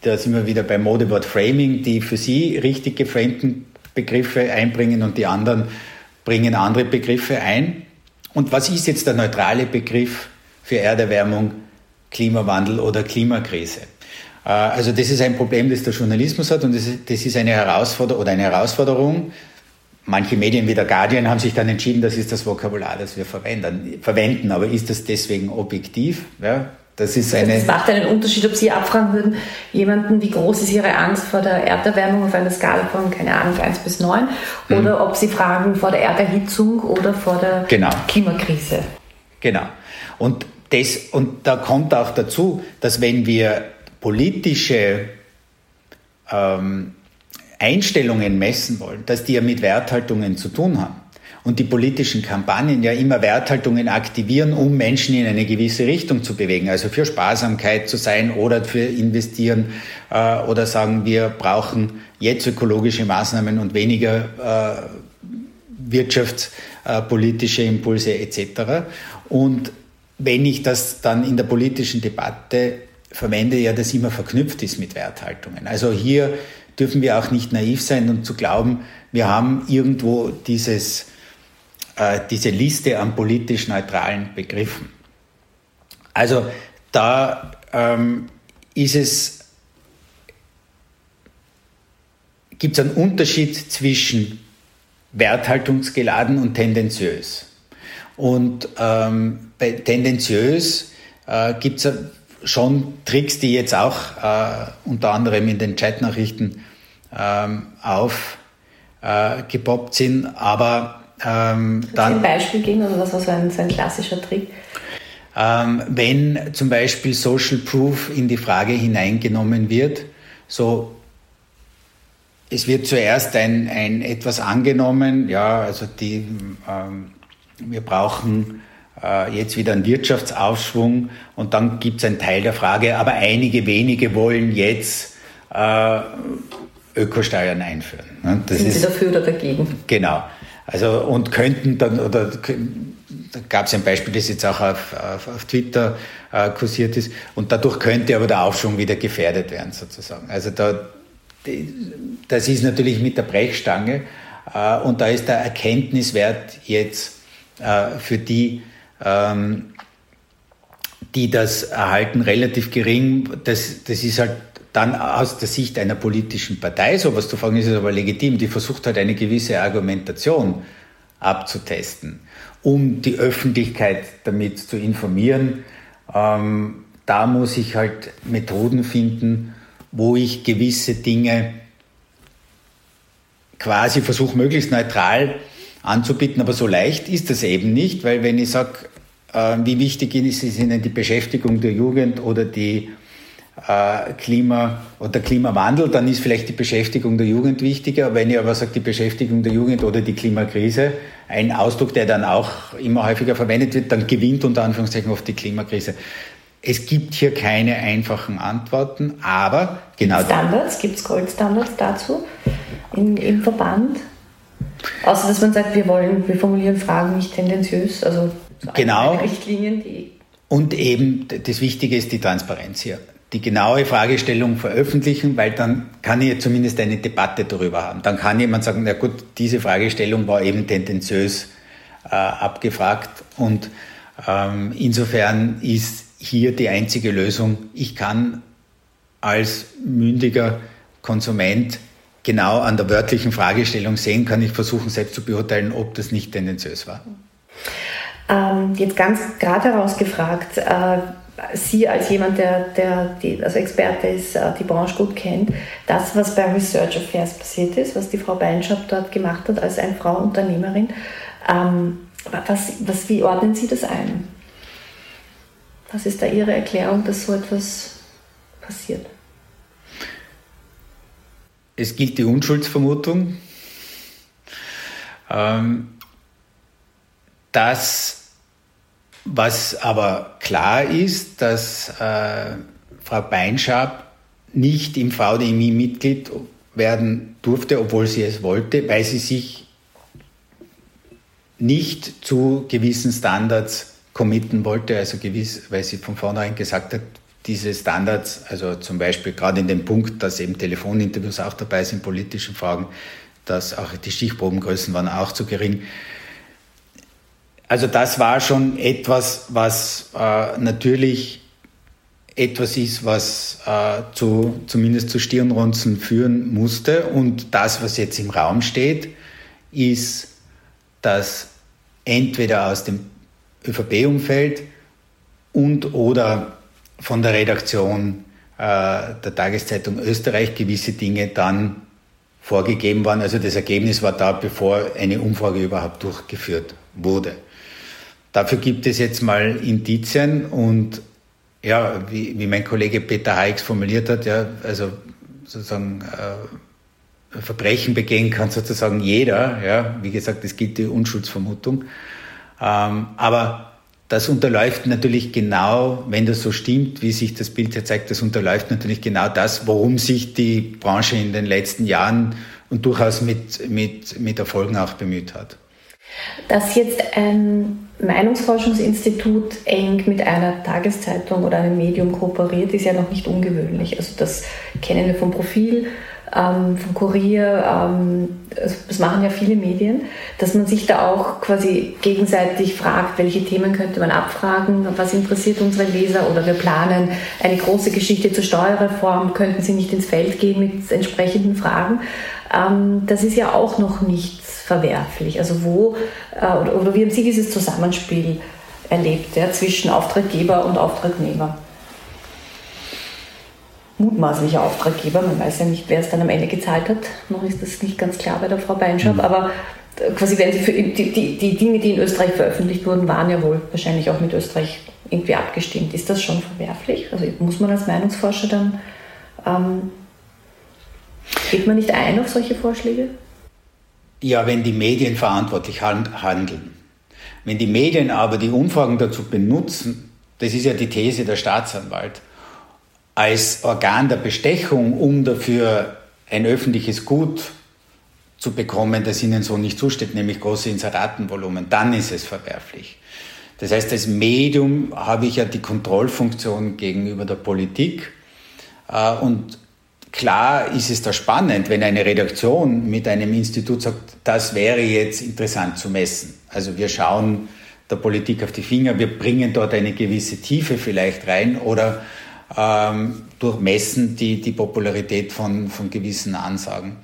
[SPEAKER 4] da sind wir wieder beim Modewort Framing, die für sie richtig geframten Begriffe einbringen und die anderen bringen andere Begriffe ein. Und was ist jetzt der neutrale Begriff für Erderwärmung, Klimawandel oder Klimakrise? Äh, also das ist ein Problem, das der Journalismus hat und das ist, eine Herausforderung oder eine Herausforderung, Manche Medien wie der Guardian haben sich dann entschieden, das ist das Vokabular, das wir verwenden. Aber ist das deswegen objektiv? Ja, das ist eine.
[SPEAKER 3] Es macht einen Unterschied, ob Sie abfragen würden, jemanden, wie groß ist Ihre Angst vor der Erderwärmung auf einer Skala von, keine Ahnung, 1 bis 9, mhm. oder ob Sie fragen vor der Erderhitzung oder vor der genau. Klimakrise.
[SPEAKER 4] Genau. Und, das, und da kommt auch dazu, dass wenn wir politische ähm, Einstellungen messen wollen, dass die ja mit Werthaltungen zu tun haben. Und die politischen Kampagnen ja immer Werthaltungen aktivieren, um Menschen in eine gewisse Richtung zu bewegen. Also für Sparsamkeit zu sein oder für investieren äh, oder sagen, wir brauchen jetzt ökologische Maßnahmen und weniger äh, wirtschaftspolitische Impulse etc. Und wenn ich das dann in der politischen Debatte verwende, ja das immer verknüpft ist mit Werthaltungen. Also hier dürfen wir auch nicht naiv sein und zu glauben, wir haben irgendwo dieses, äh, diese Liste an politisch neutralen Begriffen. Also da ähm, ist es, gibt es einen Unterschied zwischen werthaltungsgeladen und tendenziös. Und ähm, bei tendenziös äh, gibt es schon Tricks, die jetzt auch äh, unter anderem in den Chatnachrichten ähm, aufgepoppt äh, sind. Aber ähm,
[SPEAKER 3] dann. Sie ein Beispiel geben oder was war so ein, so ein klassischer Trick?
[SPEAKER 4] Ähm, wenn zum Beispiel Social Proof in die Frage hineingenommen wird, so es wird zuerst ein, ein etwas angenommen, ja, also die, ähm, wir brauchen äh, jetzt wieder einen Wirtschaftsaufschwung und dann gibt es einen Teil der Frage, aber einige wenige wollen jetzt äh, Ökosteuern einführen.
[SPEAKER 3] Ne? Das Sind ist, Sie dafür oder dagegen?
[SPEAKER 4] Genau. Also und könnten dann, oder da gab es ein Beispiel, das jetzt auch auf, auf, auf Twitter äh, kursiert ist, und dadurch könnte aber der Aufschwung wieder gefährdet werden, sozusagen. Also da, das ist natürlich mit der Brechstange äh, und da ist der Erkenntniswert jetzt äh, für die, ähm, die das erhalten, relativ gering. Das, das ist halt dann aus der Sicht einer politischen Partei, sowas zu fragen, ist aber legitim, die versucht halt eine gewisse Argumentation abzutesten, um die Öffentlichkeit damit zu informieren. Ähm, da muss ich halt Methoden finden, wo ich gewisse Dinge quasi versuche, möglichst neutral anzubieten, aber so leicht ist das eben nicht, weil wenn ich sage, äh, wie wichtig ist Ihnen die Beschäftigung der Jugend oder die Klima oder Klimawandel, dann ist vielleicht die Beschäftigung der Jugend wichtiger. Wenn ich aber sage, die Beschäftigung der Jugend oder die Klimakrise, ein Ausdruck, der dann auch immer häufiger verwendet wird, dann gewinnt unter Anführungszeichen oft die Klimakrise. Es gibt hier keine einfachen Antworten, aber genau.
[SPEAKER 3] Standards, gibt es Goldstandards dazu im, im Verband? Außer dass man sagt, wir wollen, wir formulieren Fragen nicht tendenziös, also
[SPEAKER 4] genau.
[SPEAKER 3] Richtlinien, die.
[SPEAKER 4] Und eben das Wichtige ist die Transparenz hier die genaue Fragestellung veröffentlichen, weil dann kann ich zumindest eine Debatte darüber haben. Dann kann jemand sagen, na gut, diese Fragestellung war eben tendenziös äh, abgefragt und ähm, insofern ist hier die einzige Lösung, ich kann als mündiger Konsument genau an der wörtlichen Fragestellung sehen, kann ich versuchen selbst zu beurteilen, ob das nicht tendenziös war.
[SPEAKER 3] Ähm, jetzt ganz gerade herausgefragt, äh, Sie als jemand, der, der die, also Experte ist, äh, die Branche gut kennt, das, was bei Research Affairs passiert ist, was die Frau Beinschab dort gemacht hat als eine Frau Unternehmerin, ähm, was, was, wie ordnen Sie das ein? Was ist da Ihre Erklärung, dass so etwas passiert?
[SPEAKER 4] Es gilt die Unschuldsvermutung. Ähm, dass was aber klar ist, dass äh, Frau Beinschab nicht im VDMI Mitglied werden durfte, obwohl sie es wollte, weil sie sich nicht zu gewissen Standards committen wollte, also gewiss, weil sie von vornherein gesagt hat, diese Standards, also zum Beispiel gerade in dem Punkt, dass eben Telefoninterviews auch dabei sind, politischen Fragen, dass auch die Stichprobengrößen waren auch zu gering. Also das war schon etwas, was äh, natürlich etwas ist, was äh, zu, zumindest zu Stirnrunzen führen musste. Und das, was jetzt im Raum steht, ist, dass entweder aus dem ÖVP-Umfeld und oder von der Redaktion äh, der Tageszeitung Österreich gewisse Dinge dann vorgegeben waren. Also das Ergebnis war da, bevor eine Umfrage überhaupt durchgeführt wurde. Dafür gibt es jetzt mal Indizien und ja, wie, wie mein Kollege Peter Heix formuliert hat, ja, also sozusagen äh, Verbrechen begehen kann sozusagen jeder. Ja, wie gesagt, es gilt die Unschuldsvermutung. Ähm, aber das unterläuft natürlich genau, wenn das so stimmt, wie sich das Bild hier zeigt, das unterläuft natürlich genau das, worum sich die Branche in den letzten Jahren und durchaus mit, mit, mit Erfolgen auch bemüht hat.
[SPEAKER 3] Dass jetzt ein Meinungsforschungsinstitut eng mit einer Tageszeitung oder einem Medium kooperiert, ist ja noch nicht ungewöhnlich. Also das kennen wir vom Profil ähm, vom Kurier, ähm, das machen ja viele Medien, dass man sich da auch quasi gegenseitig fragt, welche Themen könnte man abfragen, was interessiert unsere Leser oder wir planen eine große Geschichte zur Steuerreform, könnten sie nicht ins Feld gehen mit entsprechenden Fragen. Ähm, das ist ja auch noch nichts verwerflich. Also wo, äh, oder, wie haben Sie dieses Zusammenspiel erlebt ja, zwischen Auftraggeber und Auftragnehmer? mutmaßlicher Auftraggeber. Man weiß ja nicht, wer es dann am Ende gezahlt hat. Noch ist das nicht ganz klar bei der Frau Beinschab. Mhm. Aber äh, quasi, wenn sie für die, die, die Dinge, die in Österreich veröffentlicht wurden, waren ja wohl wahrscheinlich auch mit Österreich irgendwie abgestimmt. Ist das schon verwerflich? Also muss man als Meinungsforscher dann, ähm, geht man nicht ein auf solche Vorschläge?
[SPEAKER 4] Ja, wenn die Medien verantwortlich handeln. Wenn die Medien aber die Umfragen dazu benutzen, das ist ja die These der Staatsanwalt, als Organ der Bestechung, um dafür ein öffentliches Gut zu bekommen, das ihnen so nicht zusteht, nämlich große Inseratenvolumen, dann ist es verwerflich. Das heißt, als Medium habe ich ja die Kontrollfunktion gegenüber der Politik. Äh, und klar ist es da spannend, wenn eine Redaktion mit einem Institut sagt, das wäre jetzt interessant zu messen. Also wir schauen der Politik auf die Finger, wir bringen dort eine gewisse Tiefe vielleicht rein oder ähm, durchmessen die, die Popularität von, von gewissen Ansagen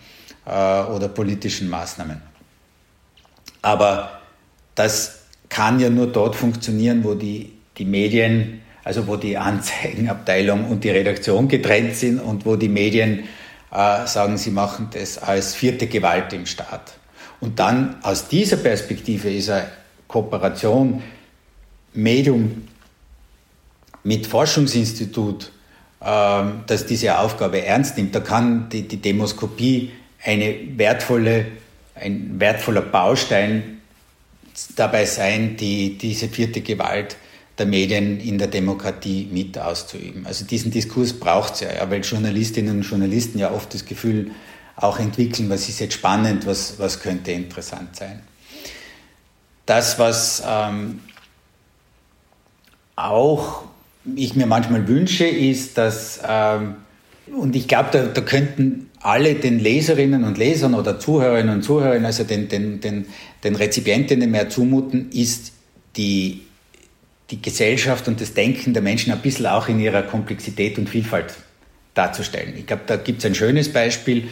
[SPEAKER 4] äh, oder politischen Maßnahmen. Aber das kann ja nur dort funktionieren, wo die, die Medien, also wo die Anzeigenabteilung und die Redaktion getrennt sind und wo die Medien äh, sagen, sie machen das als vierte Gewalt im Staat. Und dann aus dieser Perspektive ist eine Kooperation Medium mit Forschungsinstitut, ähm, das diese Aufgabe ernst nimmt, da kann die, die Demoskopie eine wertvolle, ein wertvoller Baustein dabei sein, die, diese vierte Gewalt der Medien in der Demokratie mit auszuüben. Also diesen Diskurs braucht es ja, ja, weil Journalistinnen und Journalisten ja oft das Gefühl auch entwickeln, was ist jetzt spannend, was, was könnte interessant sein. Das, was ähm, auch ich mir manchmal wünsche, ist, dass, ähm, und ich glaube, da, da könnten alle den Leserinnen und Lesern oder Zuhörerinnen und Zuhörern, also den, den, den, den Rezipientinnen mehr zumuten, ist die, die Gesellschaft und das Denken der Menschen ein bisschen auch in ihrer Komplexität und Vielfalt darzustellen. Ich glaube, da gibt es ein schönes Beispiel,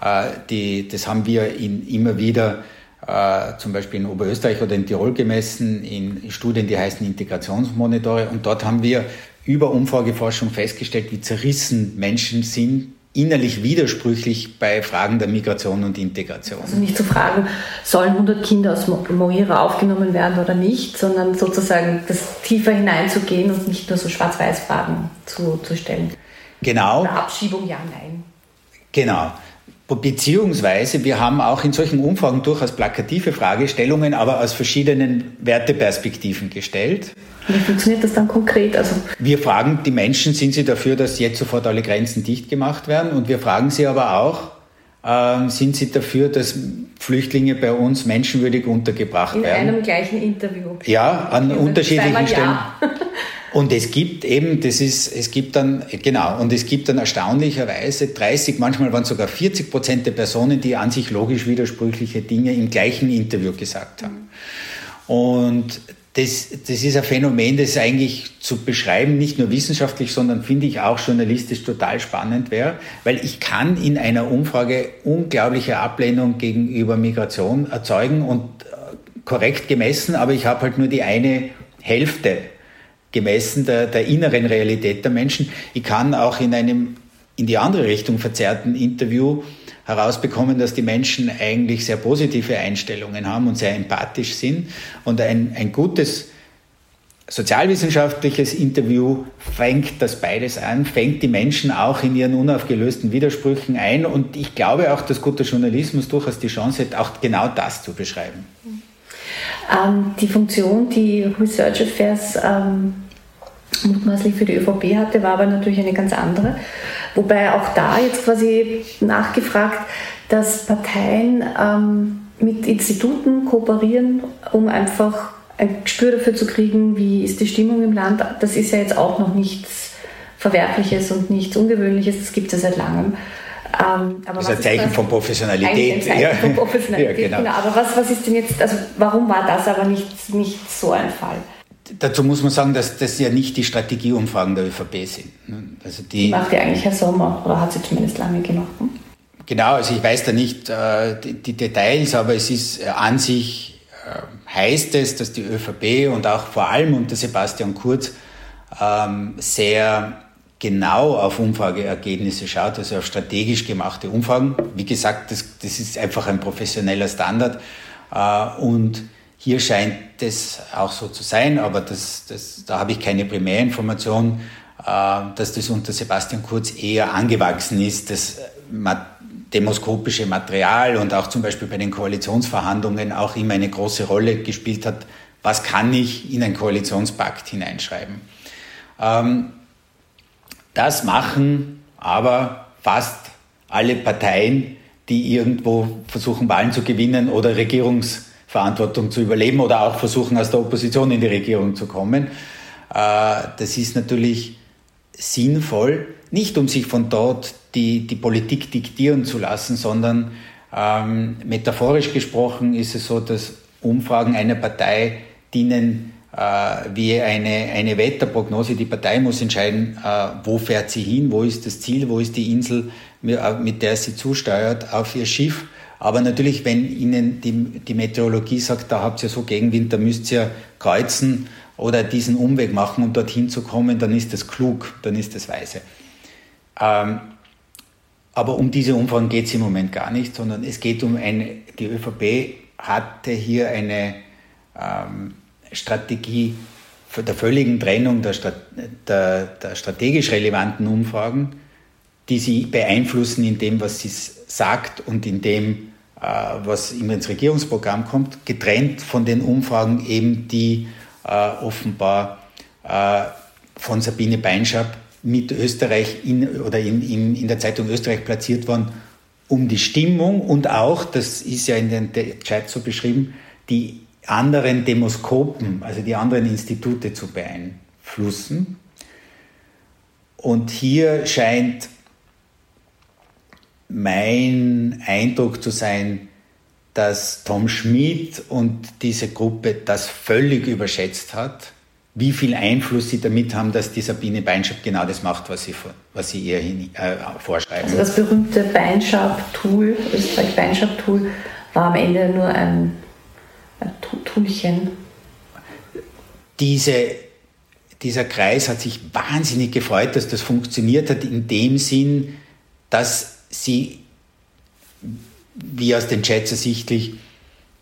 [SPEAKER 4] äh, die, das haben wir in, immer wieder äh, zum Beispiel in Oberösterreich oder in Tirol gemessen, in Studien, die heißen Integrationsmonitore. Und dort haben wir über Umfrageforschung festgestellt, wie zerrissen Menschen sind, innerlich widersprüchlich bei Fragen der Migration und Integration.
[SPEAKER 3] Also nicht zu fragen, sollen 100 Kinder aus Moira aufgenommen werden oder nicht, sondern sozusagen das tiefer hineinzugehen und nicht nur so Schwarz-Weiß-Fragen zu, zu stellen.
[SPEAKER 4] Genau.
[SPEAKER 3] Oder Abschiebung, ja, nein.
[SPEAKER 4] Genau. Beziehungsweise wir haben auch in solchen Umfragen durchaus plakative Fragestellungen, aber aus verschiedenen Werteperspektiven gestellt.
[SPEAKER 3] Wie funktioniert das dann konkret? Also
[SPEAKER 4] wir fragen die Menschen, sind sie dafür, dass jetzt sofort alle Grenzen dicht gemacht werden? Und wir fragen sie aber auch, äh, sind Sie dafür, dass Flüchtlinge bei uns menschenwürdig untergebracht
[SPEAKER 3] In
[SPEAKER 4] werden?
[SPEAKER 3] In einem gleichen Interview.
[SPEAKER 4] Ja, an
[SPEAKER 3] Okay,
[SPEAKER 4] unterschiedlichen Stellen.
[SPEAKER 3] Ja.
[SPEAKER 4] Und es gibt eben, das ist, es gibt dann, genau, und es gibt dann erstaunlicherweise 30, manchmal waren sogar 40 Prozent der Personen, die an sich logisch widersprüchliche Dinge im gleichen Interview gesagt haben. Und das, das ist ein Phänomen, das eigentlich zu beschreiben, nicht nur wissenschaftlich, sondern finde ich auch journalistisch total spannend wäre, weil ich kann in einer Umfrage unglaubliche Ablehnung gegenüber Migration erzeugen und äh, korrekt gemessen, aber ich habe halt nur die eine Hälfte gemessen der, der inneren Realität der Menschen. Ich kann auch in einem in die andere Richtung verzerrten Interview herausbekommen, dass die Menschen eigentlich sehr positive Einstellungen haben und sehr empathisch sind. Und ein, ein gutes sozialwissenschaftliches Interview fängt das beides an, fängt die Menschen auch in ihren unaufgelösten Widersprüchen ein. Und ich glaube auch, dass guter Journalismus durchaus die Chance hat, auch genau das zu beschreiben.
[SPEAKER 3] Ähm, die Funktion, die Research Affairs ähm, mutmaßlich für die ÖVP hatte, war aber natürlich eine ganz andere. Wobei auch da jetzt quasi nachgefragt, dass Parteien ähm, mit Instituten kooperieren, um einfach ein Gespür dafür zu kriegen, wie ist die Stimmung im Land. Das ist ja jetzt auch noch nichts Verwerfliches und nichts Ungewöhnliches, das gibt es ja seit langem.
[SPEAKER 4] Ähm, das ist ein Zeichen von Professionalität.
[SPEAKER 3] Ein Zeichen ja. von Professionalität, ja, genau. genau. Aber was, was ist denn jetzt, also warum war das aber nicht, nicht so ein Fall?
[SPEAKER 4] Dazu muss man sagen, dass das ja nicht die Strategieumfragen der ÖVP sind.
[SPEAKER 3] Also die, die macht ja eigentlich Herr Sommer, oder hat sie zumindest lange gemacht. Hm?
[SPEAKER 4] Genau, also ich weiß da nicht äh, die, die, Details, aber es ist äh, an sich, äh, heißt es, dass die ÖVP und auch vor allem unter Sebastian Kurz ähm, sehr genau auf Umfrageergebnisse schaut, also auf strategisch gemachte Umfragen. Wie gesagt, das, das ist einfach ein professioneller Standard äh, und hier scheint es auch so zu sein, aber das, das, da habe ich keine Primärinformation, äh, dass das unter Sebastian Kurz eher angewachsen ist, das demoskopische Material und auch zum Beispiel bei den Koalitionsverhandlungen auch immer eine große Rolle gespielt hat, was kann ich in einen Koalitionspakt hineinschreiben. Ähm, das machen aber fast alle Parteien, die irgendwo versuchen, Wahlen zu gewinnen oder Regierungs Verantwortung zu überleben oder auch versuchen, aus der Opposition in die Regierung zu kommen. Äh, das ist natürlich sinnvoll, nicht um sich von dort die, die Politik diktieren zu lassen, sondern ähm, metaphorisch gesprochen ist es so, dass Umfragen einer Partei dienen äh, wie eine, eine Wetterprognose. Die Partei muss entscheiden, äh, wo fährt sie hin, wo ist das Ziel, wo ist die Insel, mit der sie zusteuert auf ihr Schiff. Aber natürlich, wenn Ihnen die, die Meteorologie sagt, da habt ihr so Gegenwind, da müsst ihr kreuzen oder diesen Umweg machen, um dorthin zu kommen, dann ist das klug, dann ist das weise. Ähm, aber um diese Umfragen geht es im Moment gar nicht, sondern es geht um eine, die ÖVP hatte hier eine ähm, Strategie der völligen Trennung der, der, der strategisch relevanten Umfragen, die sie beeinflussen in dem, was sie sagt und in dem, was immer ins Regierungsprogramm kommt, getrennt von den Umfragen eben, die äh, offenbar äh, von Sabine Beinschab mit Österreich in, oder in, in, in der Zeitung Österreich platziert waren, um die Stimmung und auch, das ist ja in den Chat so beschrieben, die anderen Demoskopen, also die anderen Institute zu beeinflussen. Und hier scheint mein Eindruck zu sein, dass Tom Schmidt und diese Gruppe das völlig überschätzt hat, wie viel Einfluss sie damit haben, dass die Sabine Beinschab genau das macht, was sie, was sie ihr hin, äh, vorschreiben.
[SPEAKER 3] Also das berühmte Beinschab-Tool, Österreich Beinschab-Tool, war am Ende nur ein, ein Toolchen.
[SPEAKER 4] Diese, dieser Kreis hat sich wahnsinnig gefreut, dass das funktioniert hat, in dem Sinn, dass sie, wie aus den Chats ersichtlich,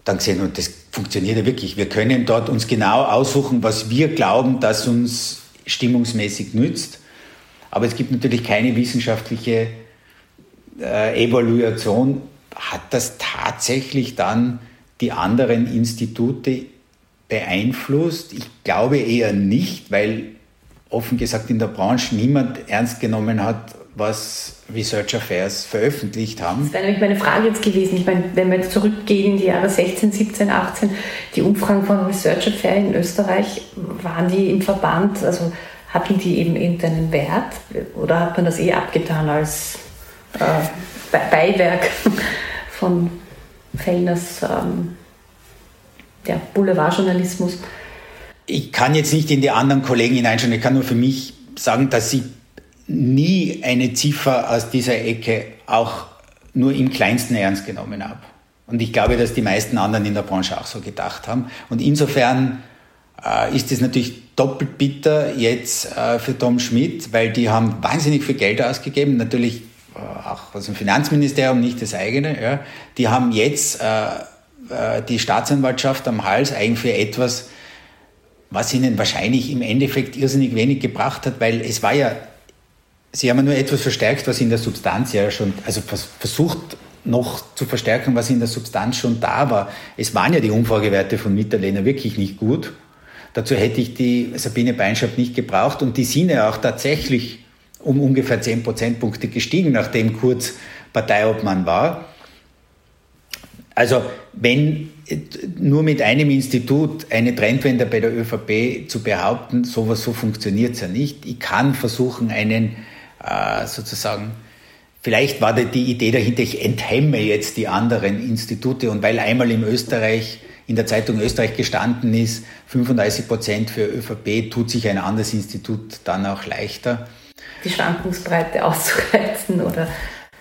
[SPEAKER 4] dann gesehen, und das funktioniert ja wirklich. Wir können dort uns genau aussuchen, was wir glauben, dass uns stimmungsmäßig nützt. Aber es gibt natürlich keine wissenschaftliche äh, Evaluation. Hat das tatsächlich dann die anderen Institute beeinflusst? Ich glaube eher nicht, weil offen gesagt in der Branche niemand ernst genommen hat, was Research Affairs veröffentlicht haben.
[SPEAKER 3] Das wäre nämlich meine Frage jetzt gewesen. Ich meine, wenn wir jetzt zurückgehen in die Jahre 16, 17, 18, die Umfragen von Research Affairs in Österreich, waren die im Verband, also hatten die eben irgendeinen Wert oder hat man das eh abgetan als äh, Beiwerk von Fellners ähm, ja, Boulevardjournalismus?
[SPEAKER 4] Ich kann jetzt nicht in die anderen Kollegen hineinschauen, ich kann nur für mich sagen, dass sie nie eine Ziffer aus dieser Ecke auch nur im kleinsten ernst genommen habe. Und ich glaube, dass die meisten anderen in der Branche auch so gedacht haben. Und insofern äh, ist es natürlich doppelt bitter jetzt äh, für Tom Schmidt, weil die haben wahnsinnig viel Geld ausgegeben, natürlich äh, auch aus dem Finanzministerium, nicht das eigene. Ja. Die haben jetzt äh, äh, die Staatsanwaltschaft am Hals eigentlich für etwas, was ihnen wahrscheinlich im Endeffekt irrsinnig wenig gebracht hat, weil es war ja Sie haben nur etwas verstärkt, was in der Substanz ja schon, also versucht noch zu verstärken, was in der Substanz schon da war. Es waren ja die Umfragewerte von Mitterlehner wirklich nicht gut. Dazu hätte ich die Sabine Beinschab nicht gebraucht und die sind ja auch tatsächlich um ungefähr 10 Prozentpunkte gestiegen, nachdem Kurz Parteiobmann war. Also wenn nur mit einem Institut eine Trendwende bei der ÖVP zu behaupten, sowas so funktioniert es ja nicht. Ich kann versuchen, einen äh, sozusagen, vielleicht war die Idee dahinter, ich enthemme jetzt die anderen Institute und weil einmal in Österreich, in der Zeitung Österreich gestanden ist, 35 Prozent für ÖVP, tut sich ein anderes Institut dann auch leichter.
[SPEAKER 3] Die Schwankungsbreite auszureizen oder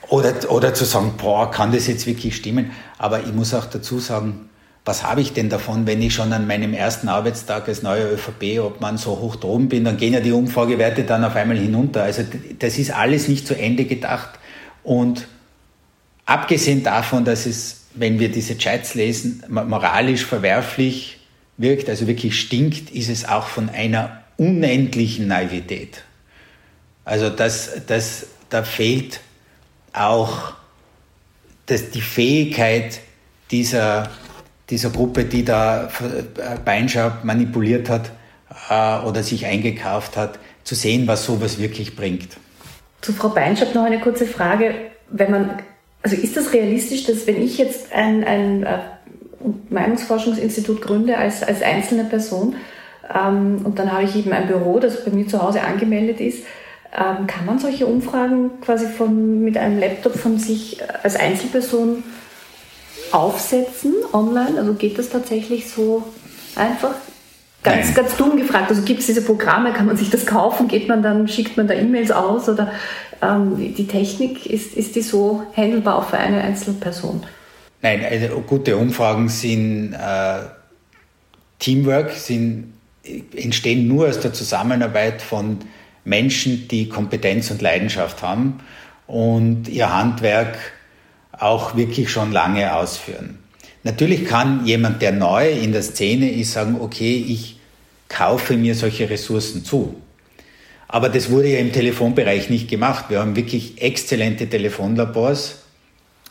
[SPEAKER 4] oder, oder zu sagen, boah, kann das jetzt wirklich stimmen? Aber ich muss auch dazu sagen, was habe ich denn davon, wenn ich schon an meinem ersten Arbeitstag als neuer ÖVP, ob man so hoch droben bin, dann gehen ja die Umfragewerte dann auf einmal hinunter. Also das ist alles nicht zu Ende gedacht. Und abgesehen davon, dass es, wenn wir diese Chats lesen, moralisch verwerflich wirkt, also wirklich stinkt, ist es auch von einer unendlichen Naivität. Also das, das, da fehlt auch das, die Fähigkeit dieser dieser Gruppe, die da Beinschab manipuliert hat äh, oder sich eingekauft hat, zu sehen, was sowas wirklich bringt.
[SPEAKER 3] Zu Frau Beinschab noch eine kurze Frage. Wenn man, also ist das realistisch, dass wenn ich jetzt ein, ein äh, Meinungsforschungsinstitut gründe als, als einzelne Person ähm, und dann habe ich eben ein Büro, das bei mir zu Hause angemeldet ist, ähm, kann man solche Umfragen quasi von, mit einem Laptop von sich als Einzelperson aufsetzen online? Also geht das tatsächlich so einfach? Ganz, Nein. ganz dumm gefragt. Also gibt es diese Programme, kann man sich das kaufen? Geht man dann, schickt man da E-Mails aus? Oder ähm, die Technik, ist, ist die so handelbar auch für eine einzelne Person?
[SPEAKER 4] Nein, also gute Umfragen sind äh, Teamwork, sind, entstehen nur aus der Zusammenarbeit von Menschen, die Kompetenz und Leidenschaft haben und ihr Handwerk auch wirklich schon lange ausführen. Natürlich kann jemand, der neu in der Szene ist, sagen, okay, ich kaufe mir solche Ressourcen zu. Aber das wurde ja im Telefonbereich nicht gemacht. Wir haben wirklich exzellente Telefonlabors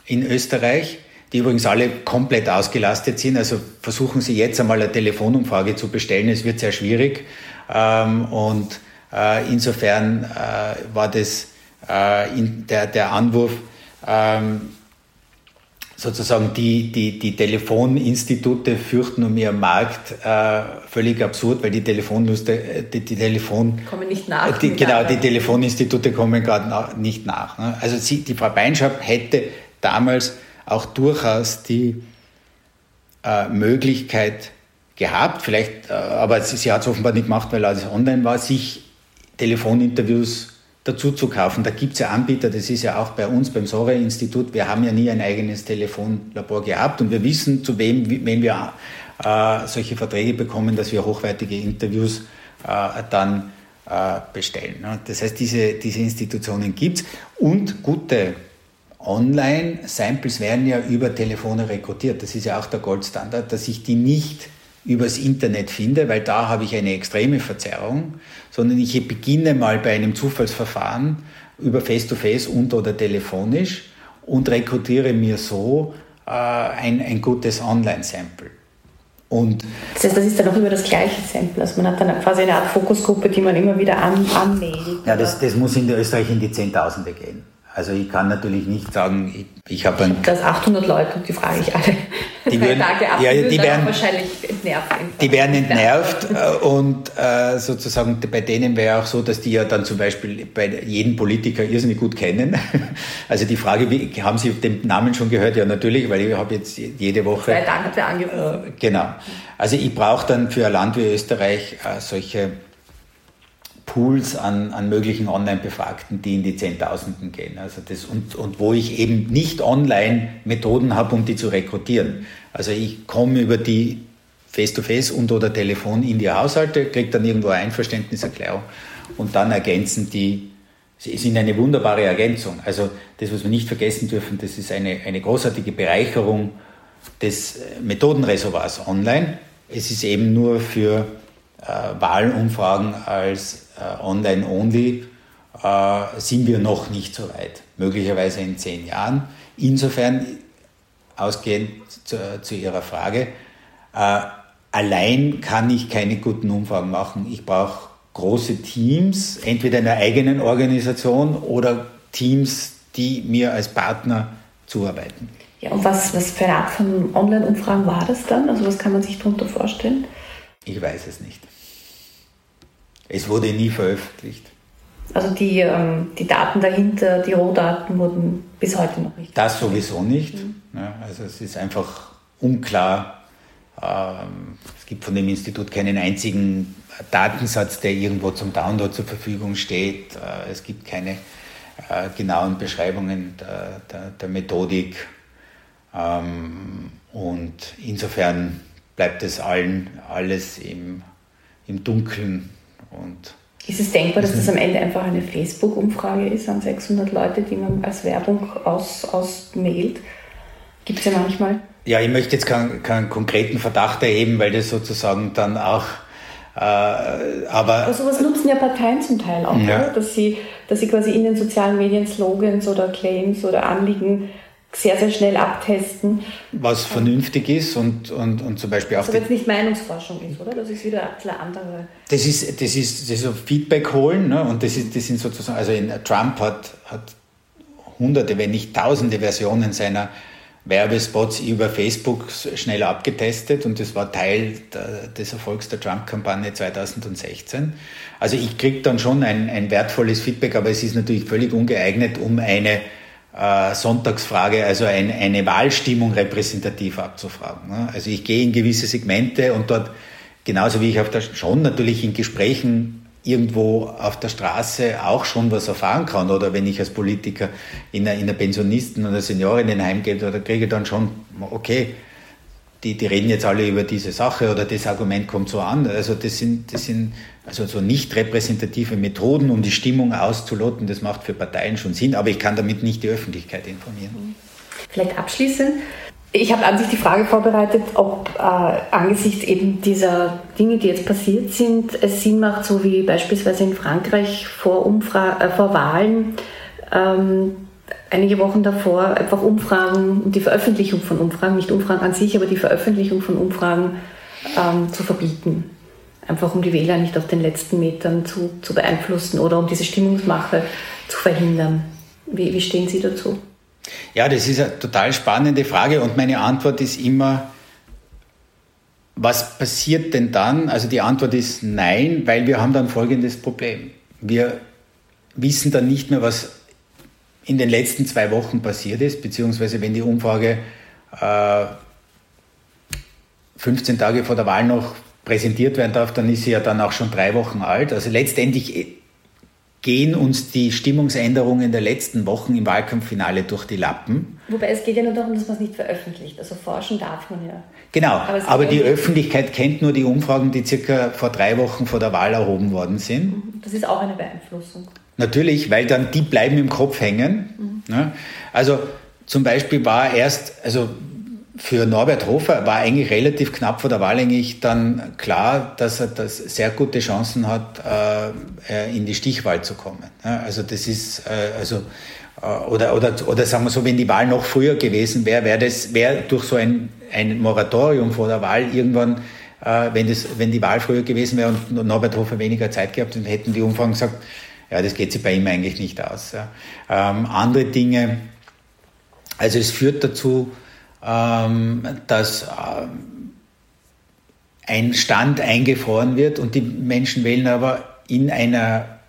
[SPEAKER 4] in Österreich, die übrigens alle komplett ausgelastet sind. Also versuchen Sie jetzt einmal eine Telefonumfrage zu bestellen. Es wird sehr schwierig. Ähm, und äh, insofern äh, war das äh, der, Anwurf, ähm, sozusagen die, die, die Telefoninstitute fürchten um ihren Markt äh, völlig absurd, weil die Telefonlust, äh, die, die Telefon...
[SPEAKER 3] Kommen nicht nach.
[SPEAKER 4] Die, genau, die Telefoninstitute kommen gerade nicht nach. Ne? Also sie, die Frau Beinschab hätte damals auch durchaus die äh, Möglichkeit gehabt, vielleicht, äh, aber sie, sie hat es offenbar nicht gemacht, weil alles online war, sich Telefoninterviews dazu zu kaufen. Da gibt es ja Anbieter, das ist ja auch bei uns beim Sore-Institut, wir haben ja nie ein eigenes Telefonlabor gehabt und wir wissen, zu wem, wenn wir äh, solche Verträge bekommen, dass wir hochwertige Interviews äh, dann äh, bestellen. Ne? Das heißt, diese, diese Institutionen gibt es und gute Online-Samples werden ja über Telefone rekrutiert. Das ist ja auch der Goldstandard, dass ich die nicht übers Internet finde, weil da habe ich eine extreme Verzerrung, sondern ich beginne mal bei einem Zufallsverfahren über Face-to-Face -face und oder telefonisch und rekrutiere mir so äh, ein, ein gutes Online-Sample.
[SPEAKER 3] Und das heißt, das ist dann auch immer das gleiche Sample. Also man hat dann quasi eine Art Fokusgruppe, die man immer wieder an, anmeldet.
[SPEAKER 4] Ja, das, das muss in Österreich in die Zehntausende gehen. Also ich kann natürlich nicht sagen, ich, ich habe ein...
[SPEAKER 3] Das 800 Leute die frage ich alle.
[SPEAKER 4] Die ab, ja, die werden wahrscheinlich entnervt. Die werden entnervt äh, und äh, sozusagen bei denen wäre auch so, dass die ja dann zum Beispiel bei jedem Politiker irrsinnig gut kennen. Also die Frage, wie, haben Sie den Namen schon gehört? Ja, natürlich, weil ich habe jetzt jede Woche...
[SPEAKER 3] Zwei Tage hat er angerufen.
[SPEAKER 4] Äh, genau. Also ich brauche dann für ein Land wie Österreich äh, solche Pools an, an möglichen Online-Befragten, die in die Zehntausenden gehen. Also das, und, und wo ich eben nicht online Methoden habe, um die zu rekrutieren. Also ich komme über die Face-to-Face -face und oder Telefon in die Haushalte, kriege dann irgendwo Einverständniserklärung und dann ergänzen die, sie sind eine wunderbare Ergänzung. Also das, was wir nicht vergessen dürfen, das ist eine, eine großartige Bereicherung des Methodenreservoirs online. Es ist eben nur für äh, Wahlumfragen als äh, online-only äh, sind wir noch nicht so weit. Möglicherweise in zehn Jahren. Insofern, ausgehend zu, zu Ihrer Frage, äh, allein kann ich keine guten Umfragen machen. Ich brauche große Teams, entweder in der eigenen Organisation oder Teams, die mir als Partner zuarbeiten.
[SPEAKER 3] Ja, und was, was für eine Art von Online-Umfragen war das dann? Also was kann man sich darunter vorstellen?
[SPEAKER 4] Ich weiß es nicht. Es wurde nie veröffentlicht.
[SPEAKER 3] Also die, ähm, die Daten dahinter, die Rohdaten wurden bis heute noch nicht.
[SPEAKER 4] Das sowieso nicht. Mhm. Ja, also es ist einfach unklar. Ähm, es gibt von dem Institut keinen einzigen Datensatz, der irgendwo zum Download zur Verfügung steht. Äh, es gibt keine äh, genauen Beschreibungen der, der, der Methodik. Ähm, und insofern bleibt es allen alles im, im Dunkeln und
[SPEAKER 3] ist es denkbar, dass das am Ende einfach eine Facebook-Umfrage ist an 600 Leute, die man als Werbung aus, ausmailt? Gibt es ja manchmal.
[SPEAKER 4] Ja, ich möchte jetzt keinen, keinen konkreten Verdacht erheben, weil das sozusagen dann auch äh, aber,
[SPEAKER 3] aber sowas nutzen ja Parteien zum Teil auch, ja. dass, sie, dass sie quasi in den sozialen Medien Slogans oder Claims oder Anliegen sehr, sehr schnell abtesten.
[SPEAKER 4] Was vernünftig ist und, und, und zum Beispiel auch.
[SPEAKER 3] Was aber jetzt nicht Meinungsforschung ist, oder? Das ist wieder eine andere.
[SPEAKER 4] Das ist, das ist, das ist so Feedback holen ne? und das, ist, das sind sozusagen, also in, Trump hat, hat hunderte, wenn nicht tausende Versionen seiner Werbespots über Facebook schnell abgetestet und das war Teil des Erfolgs der Trump-Kampagne 2016. Also ich kriege dann schon ein, ein wertvolles Feedback, aber es ist natürlich völlig ungeeignet, um eine Sonntagsfrage, also ein, eine Wahlstimmung repräsentativ abzufragen. Ne? Also ich gehe in gewisse Segmente und dort, genauso wie ich auf der, schon natürlich in Gesprächen irgendwo auf der Straße auch schon was erfahren kann oder wenn ich als Politiker in einer, in einer Pensionisten- oder Seniorinnenheim gehe, da kriege ich dann schon, okay, die, die reden jetzt alle über diese Sache oder das Argument kommt so an. Also das sind, das sind also so nicht repräsentative Methoden, um die Stimmung auszuloten. Das macht für Parteien schon Sinn, aber ich kann damit nicht die Öffentlichkeit informieren.
[SPEAKER 3] Vielleicht abschließend. Ich habe an sich die Frage vorbereitet, ob äh, angesichts eben dieser Dinge, die jetzt passiert sind, es Sinn macht, so wie beispielsweise in Frankreich vor, Umfra äh, vor Wahlen, ähm, einige Wochen davor einfach Umfragen und die Veröffentlichung von Umfragen, nicht Umfragen an sich, aber die Veröffentlichung von Umfragen ähm, zu verbieten. Einfach um die Wähler nicht auf den letzten Metern zu, zu beeinflussen oder um diese Stimmungsmache zu verhindern. Wie, wie stehen Sie dazu?
[SPEAKER 4] Ja, das ist eine total spannende Frage und meine Antwort ist immer, was passiert denn dann? Also die Antwort ist nein, weil wir haben dann folgendes Problem. Wir wissen dann nicht mehr, was in den letzten zwei Wochen passiert ist, beziehungsweise wenn die Umfrage äh, 15 Tage vor der Wahl noch präsentiert werden darf, dann ist sie ja dann auch schon drei Wochen alt. Also letztendlich äh, gehen uns die Stimmungsänderungen der letzten Wochen im Wahlkampffinale durch die Lappen.
[SPEAKER 3] Wobei es geht ja nur darum, dass man es nicht veröffentlicht. Also forschen darf man ja.
[SPEAKER 4] Genau, aber, aber die Öffentlichkeit kennt nur die Umfragen, die circa vor drei Wochen vor der Wahl erhoben worden sind.
[SPEAKER 3] Mhm. Das ist auch eine Beeinflussung.
[SPEAKER 4] Natürlich, weil dann die bleiben im Kopf hängen. Mhm. Ja, also zum Beispiel war erst, also für Norbert Hofer war eigentlich relativ knapp vor der Wahl eigentlich dann klar, dass er das sehr gute Chancen hat, äh, in die Stichwahl zu kommen. Ja, also das ist, äh, also äh, oder, oder, oder sagen wir so, wenn die Wahl noch früher gewesen wäre, wäre das wäre durch so ein ein Moratorium vor der Wahl irgendwann, äh, wenn, das, wenn die Wahl früher gewesen wäre und Norbert Hofer weniger Zeit gehabt, dann hätten die Umfragen gesagt, ja, das geht sich bei ihm eigentlich nicht aus. Ja. Ähm, andere Dinge, also es führt dazu, ähm, dass ähm, ein Stand eingefroren wird und die Menschen wählen aber in einer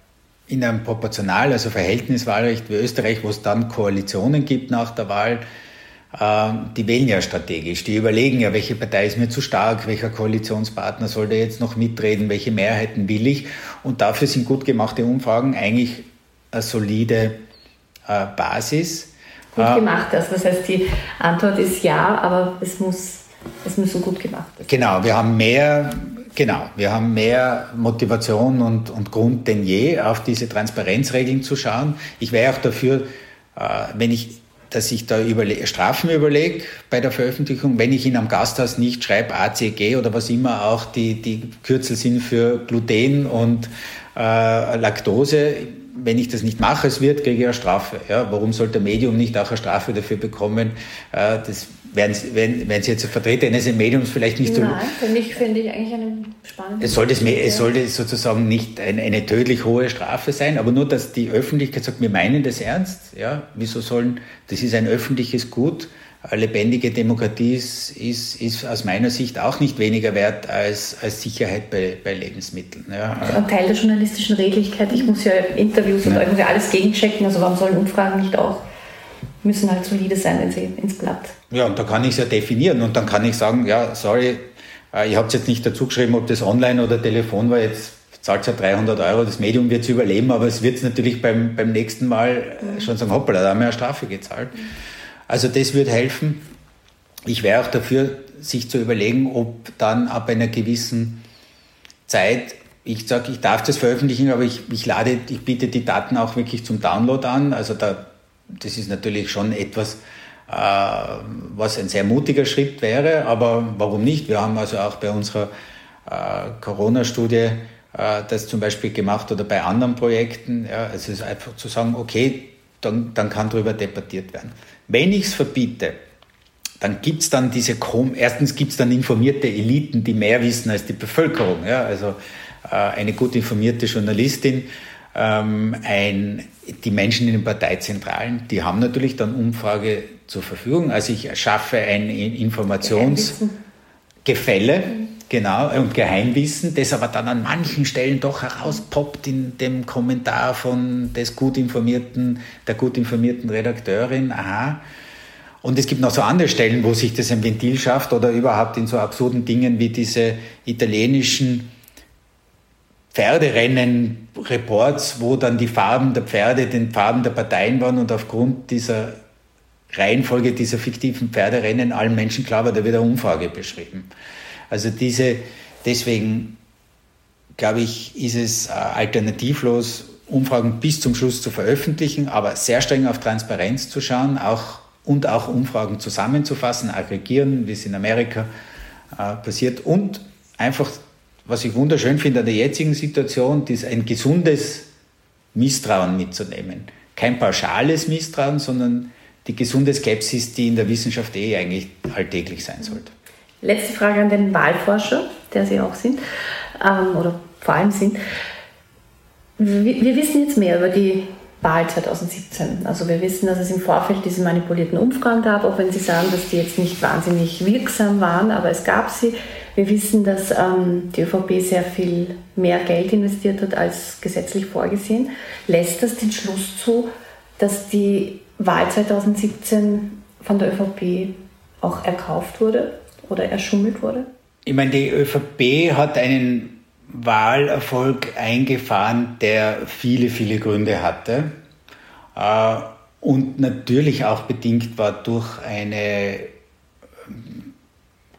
[SPEAKER 4] in einem Proportional, also Verhältniswahlrecht wie Österreich, wo es dann Koalitionen gibt nach der Wahl, die wählen ja strategisch. Die überlegen ja, welche Partei ist mir zu stark, welcher Koalitionspartner soll da jetzt noch mitreden, welche Mehrheiten will ich. Und dafür sind gut gemachte Umfragen eigentlich eine solide äh, Basis.
[SPEAKER 3] Gut äh, gemacht, also das heißt, die Antwort ist ja, aber es muss, es muss so gut gemacht
[SPEAKER 4] sein. Genau, wir haben mehr Genau, wir haben mehr Motivation und, und Grund denn je, auf diese Transparenzregeln zu schauen. Ich wäre auch dafür, äh, wenn ich, dass ich da überle Strafen überlege bei der Veröffentlichung, wenn ich in einem Gasthaus nicht schreibe ACG oder was immer auch die, die Kürzel sind für Gluten und äh, Laktose. Wenn ich das nicht mache, es wird, kriege ich eine Strafe. Ja, warum sollte Medium nicht auch eine Strafe dafür bekommen? Äh, das werden Sie, wenn, wenn Sie jetzt Vertreter eines Mediums vielleicht nicht
[SPEAKER 3] so. Nein, finde ich, finde ich eigentlich einen spannenden.
[SPEAKER 4] Es sollte, es sollte sozusagen nicht eine, eine, tödlich hohe Strafe sein, aber nur, dass die Öffentlichkeit sagt, wir meinen das ernst. Ja, wieso sollen, das ist ein öffentliches Gut. Eine lebendige Demokratie ist, ist, ist aus meiner Sicht auch nicht weniger wert als, als Sicherheit bei, bei Lebensmitteln. Ja.
[SPEAKER 3] Ein Teil der journalistischen Redlichkeit. Ich muss ja Interviews und ja. irgendwie alles gegenchecken. Also warum sollen Umfragen nicht auch müssen halt solide sein, wenn sie ins Blatt.
[SPEAKER 4] Ja, und da kann ich es ja definieren und dann kann ich sagen, ja, sorry, äh, ich habe es jetzt nicht dazu geschrieben, ob das online oder Telefon war, jetzt zahlt ja 300 Euro, das Medium wird es überleben, aber es wird es natürlich beim, beim nächsten Mal mhm. schon sagen, hoppala, da haben wir eine Strafe gezahlt. Also das wird helfen. Ich wäre auch dafür, sich zu überlegen, ob dann ab einer gewissen Zeit ich sage, ich darf das veröffentlichen, aber ich, ich lade, ich biete die Daten auch wirklich zum Download an. Also da das ist natürlich schon etwas, äh, was ein sehr mutiger Schritt wäre, aber warum nicht? Wir haben also auch bei unserer äh, Corona-Studie äh, das zum Beispiel gemacht oder bei anderen Projekten. Ja, es ist einfach zu sagen, okay, dann, dann kann darüber debattiert werden. Wenn ich es verbiete, dann gibt es dann diese, erstens gibt es dann informierte Eliten, die mehr wissen als die Bevölkerung. Ja? Also äh, eine gut informierte Journalistin ähm, ein, die Menschen in den Parteizentralen, die haben natürlich dann Umfrage zur Verfügung. Also ich schaffe ein Informationsgefälle, genau, und Geheimwissen, das aber dann an manchen Stellen doch herauspoppt in dem Kommentar von des gut informierten, der gut informierten Redakteurin. Aha. Und es gibt noch so andere Stellen, wo sich das ein Ventil schafft oder überhaupt in so absurden Dingen wie diese italienischen Pferderennen-Reports, wo dann die Farben der Pferde den Farben der Parteien waren und aufgrund dieser Reihenfolge dieser fiktiven Pferderennen allen Menschen klar war, da wird eine Umfrage beschrieben. Also diese, deswegen glaube ich, ist es äh, alternativlos, Umfragen bis zum Schluss zu veröffentlichen, aber sehr streng auf Transparenz zu schauen auch, und auch Umfragen zusammenzufassen, aggregieren, wie es in Amerika äh, passiert und einfach was ich wunderschön finde an der jetzigen Situation, ist ein gesundes Misstrauen mitzunehmen. Kein pauschales Misstrauen, sondern die gesunde Skepsis, die in der Wissenschaft eh eigentlich alltäglich sein sollte.
[SPEAKER 3] Letzte Frage an den Wahlforscher, der Sie auch sind, ähm, oder vor allem sind. Wir, wir wissen jetzt mehr über die Wahl 2017. Also wir wissen, dass es im Vorfeld diese manipulierten Umfragen gab, auch wenn Sie sagen, dass die jetzt nicht wahnsinnig wirksam waren, aber es gab sie. Wir wissen, dass ähm, die ÖVP sehr viel mehr Geld investiert hat als gesetzlich vorgesehen. Lässt das den Schluss zu, dass die Wahl 2017 von der ÖVP auch erkauft wurde oder erschummelt wurde?
[SPEAKER 4] Ich meine, die ÖVP hat einen Wahlerfolg eingefahren, der viele, viele Gründe hatte äh, und natürlich auch bedingt war durch eine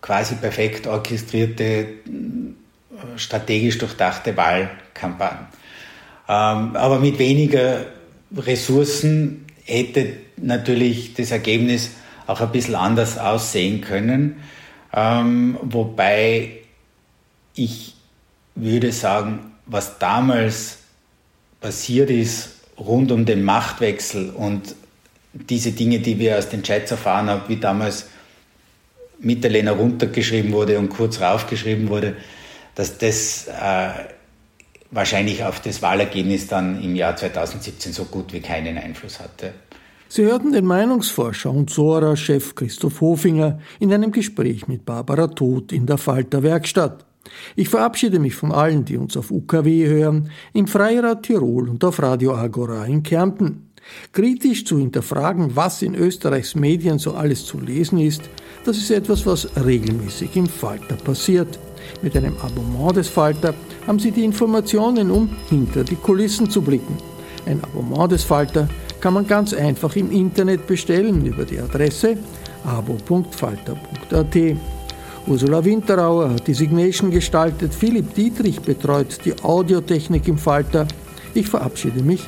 [SPEAKER 4] quasi perfekt orchestrierte, strategisch durchdachte Wahlkampagne. Ähm, aber mit weniger Ressourcen hätte natürlich das Ergebnis auch ein bisschen anders aussehen können, ähm, wobei ich würde sagen, was damals passiert ist rund um den Machtwechsel und diese Dinge, die wir aus den Chats erfahren haben, wie damals Mitterlehner runtergeschrieben wurde und kurz raufgeschrieben wurde, dass das äh, wahrscheinlich auf das Wahlergebnis dann im Jahr 2017 so gut wie keinen Einfluss hatte.
[SPEAKER 2] Sie hörten den Meinungsforscher und Sora-Chef Christoph Hofinger in einem Gespräch mit Barbara Todt in der Falter Werkstatt. Ich verabschiede mich von allen, die uns auf UKW hören, im Freirad Tirol und auf Radio Agora in Kärnten. Kritisch zu hinterfragen, was in Österreichs Medien so alles zu lesen ist, das ist etwas, was regelmäßig im Falter passiert. Mit einem Abonnement des Falter haben Sie die Informationen, um hinter die Kulissen zu blicken. Ein Abonnement des Falter kann man ganz einfach im Internet bestellen über die Adresse abo.falter.at. Ursula Winterauer hat die Signation gestaltet, Philipp Dietrich betreut die Audiotechnik im Falter. Ich verabschiede mich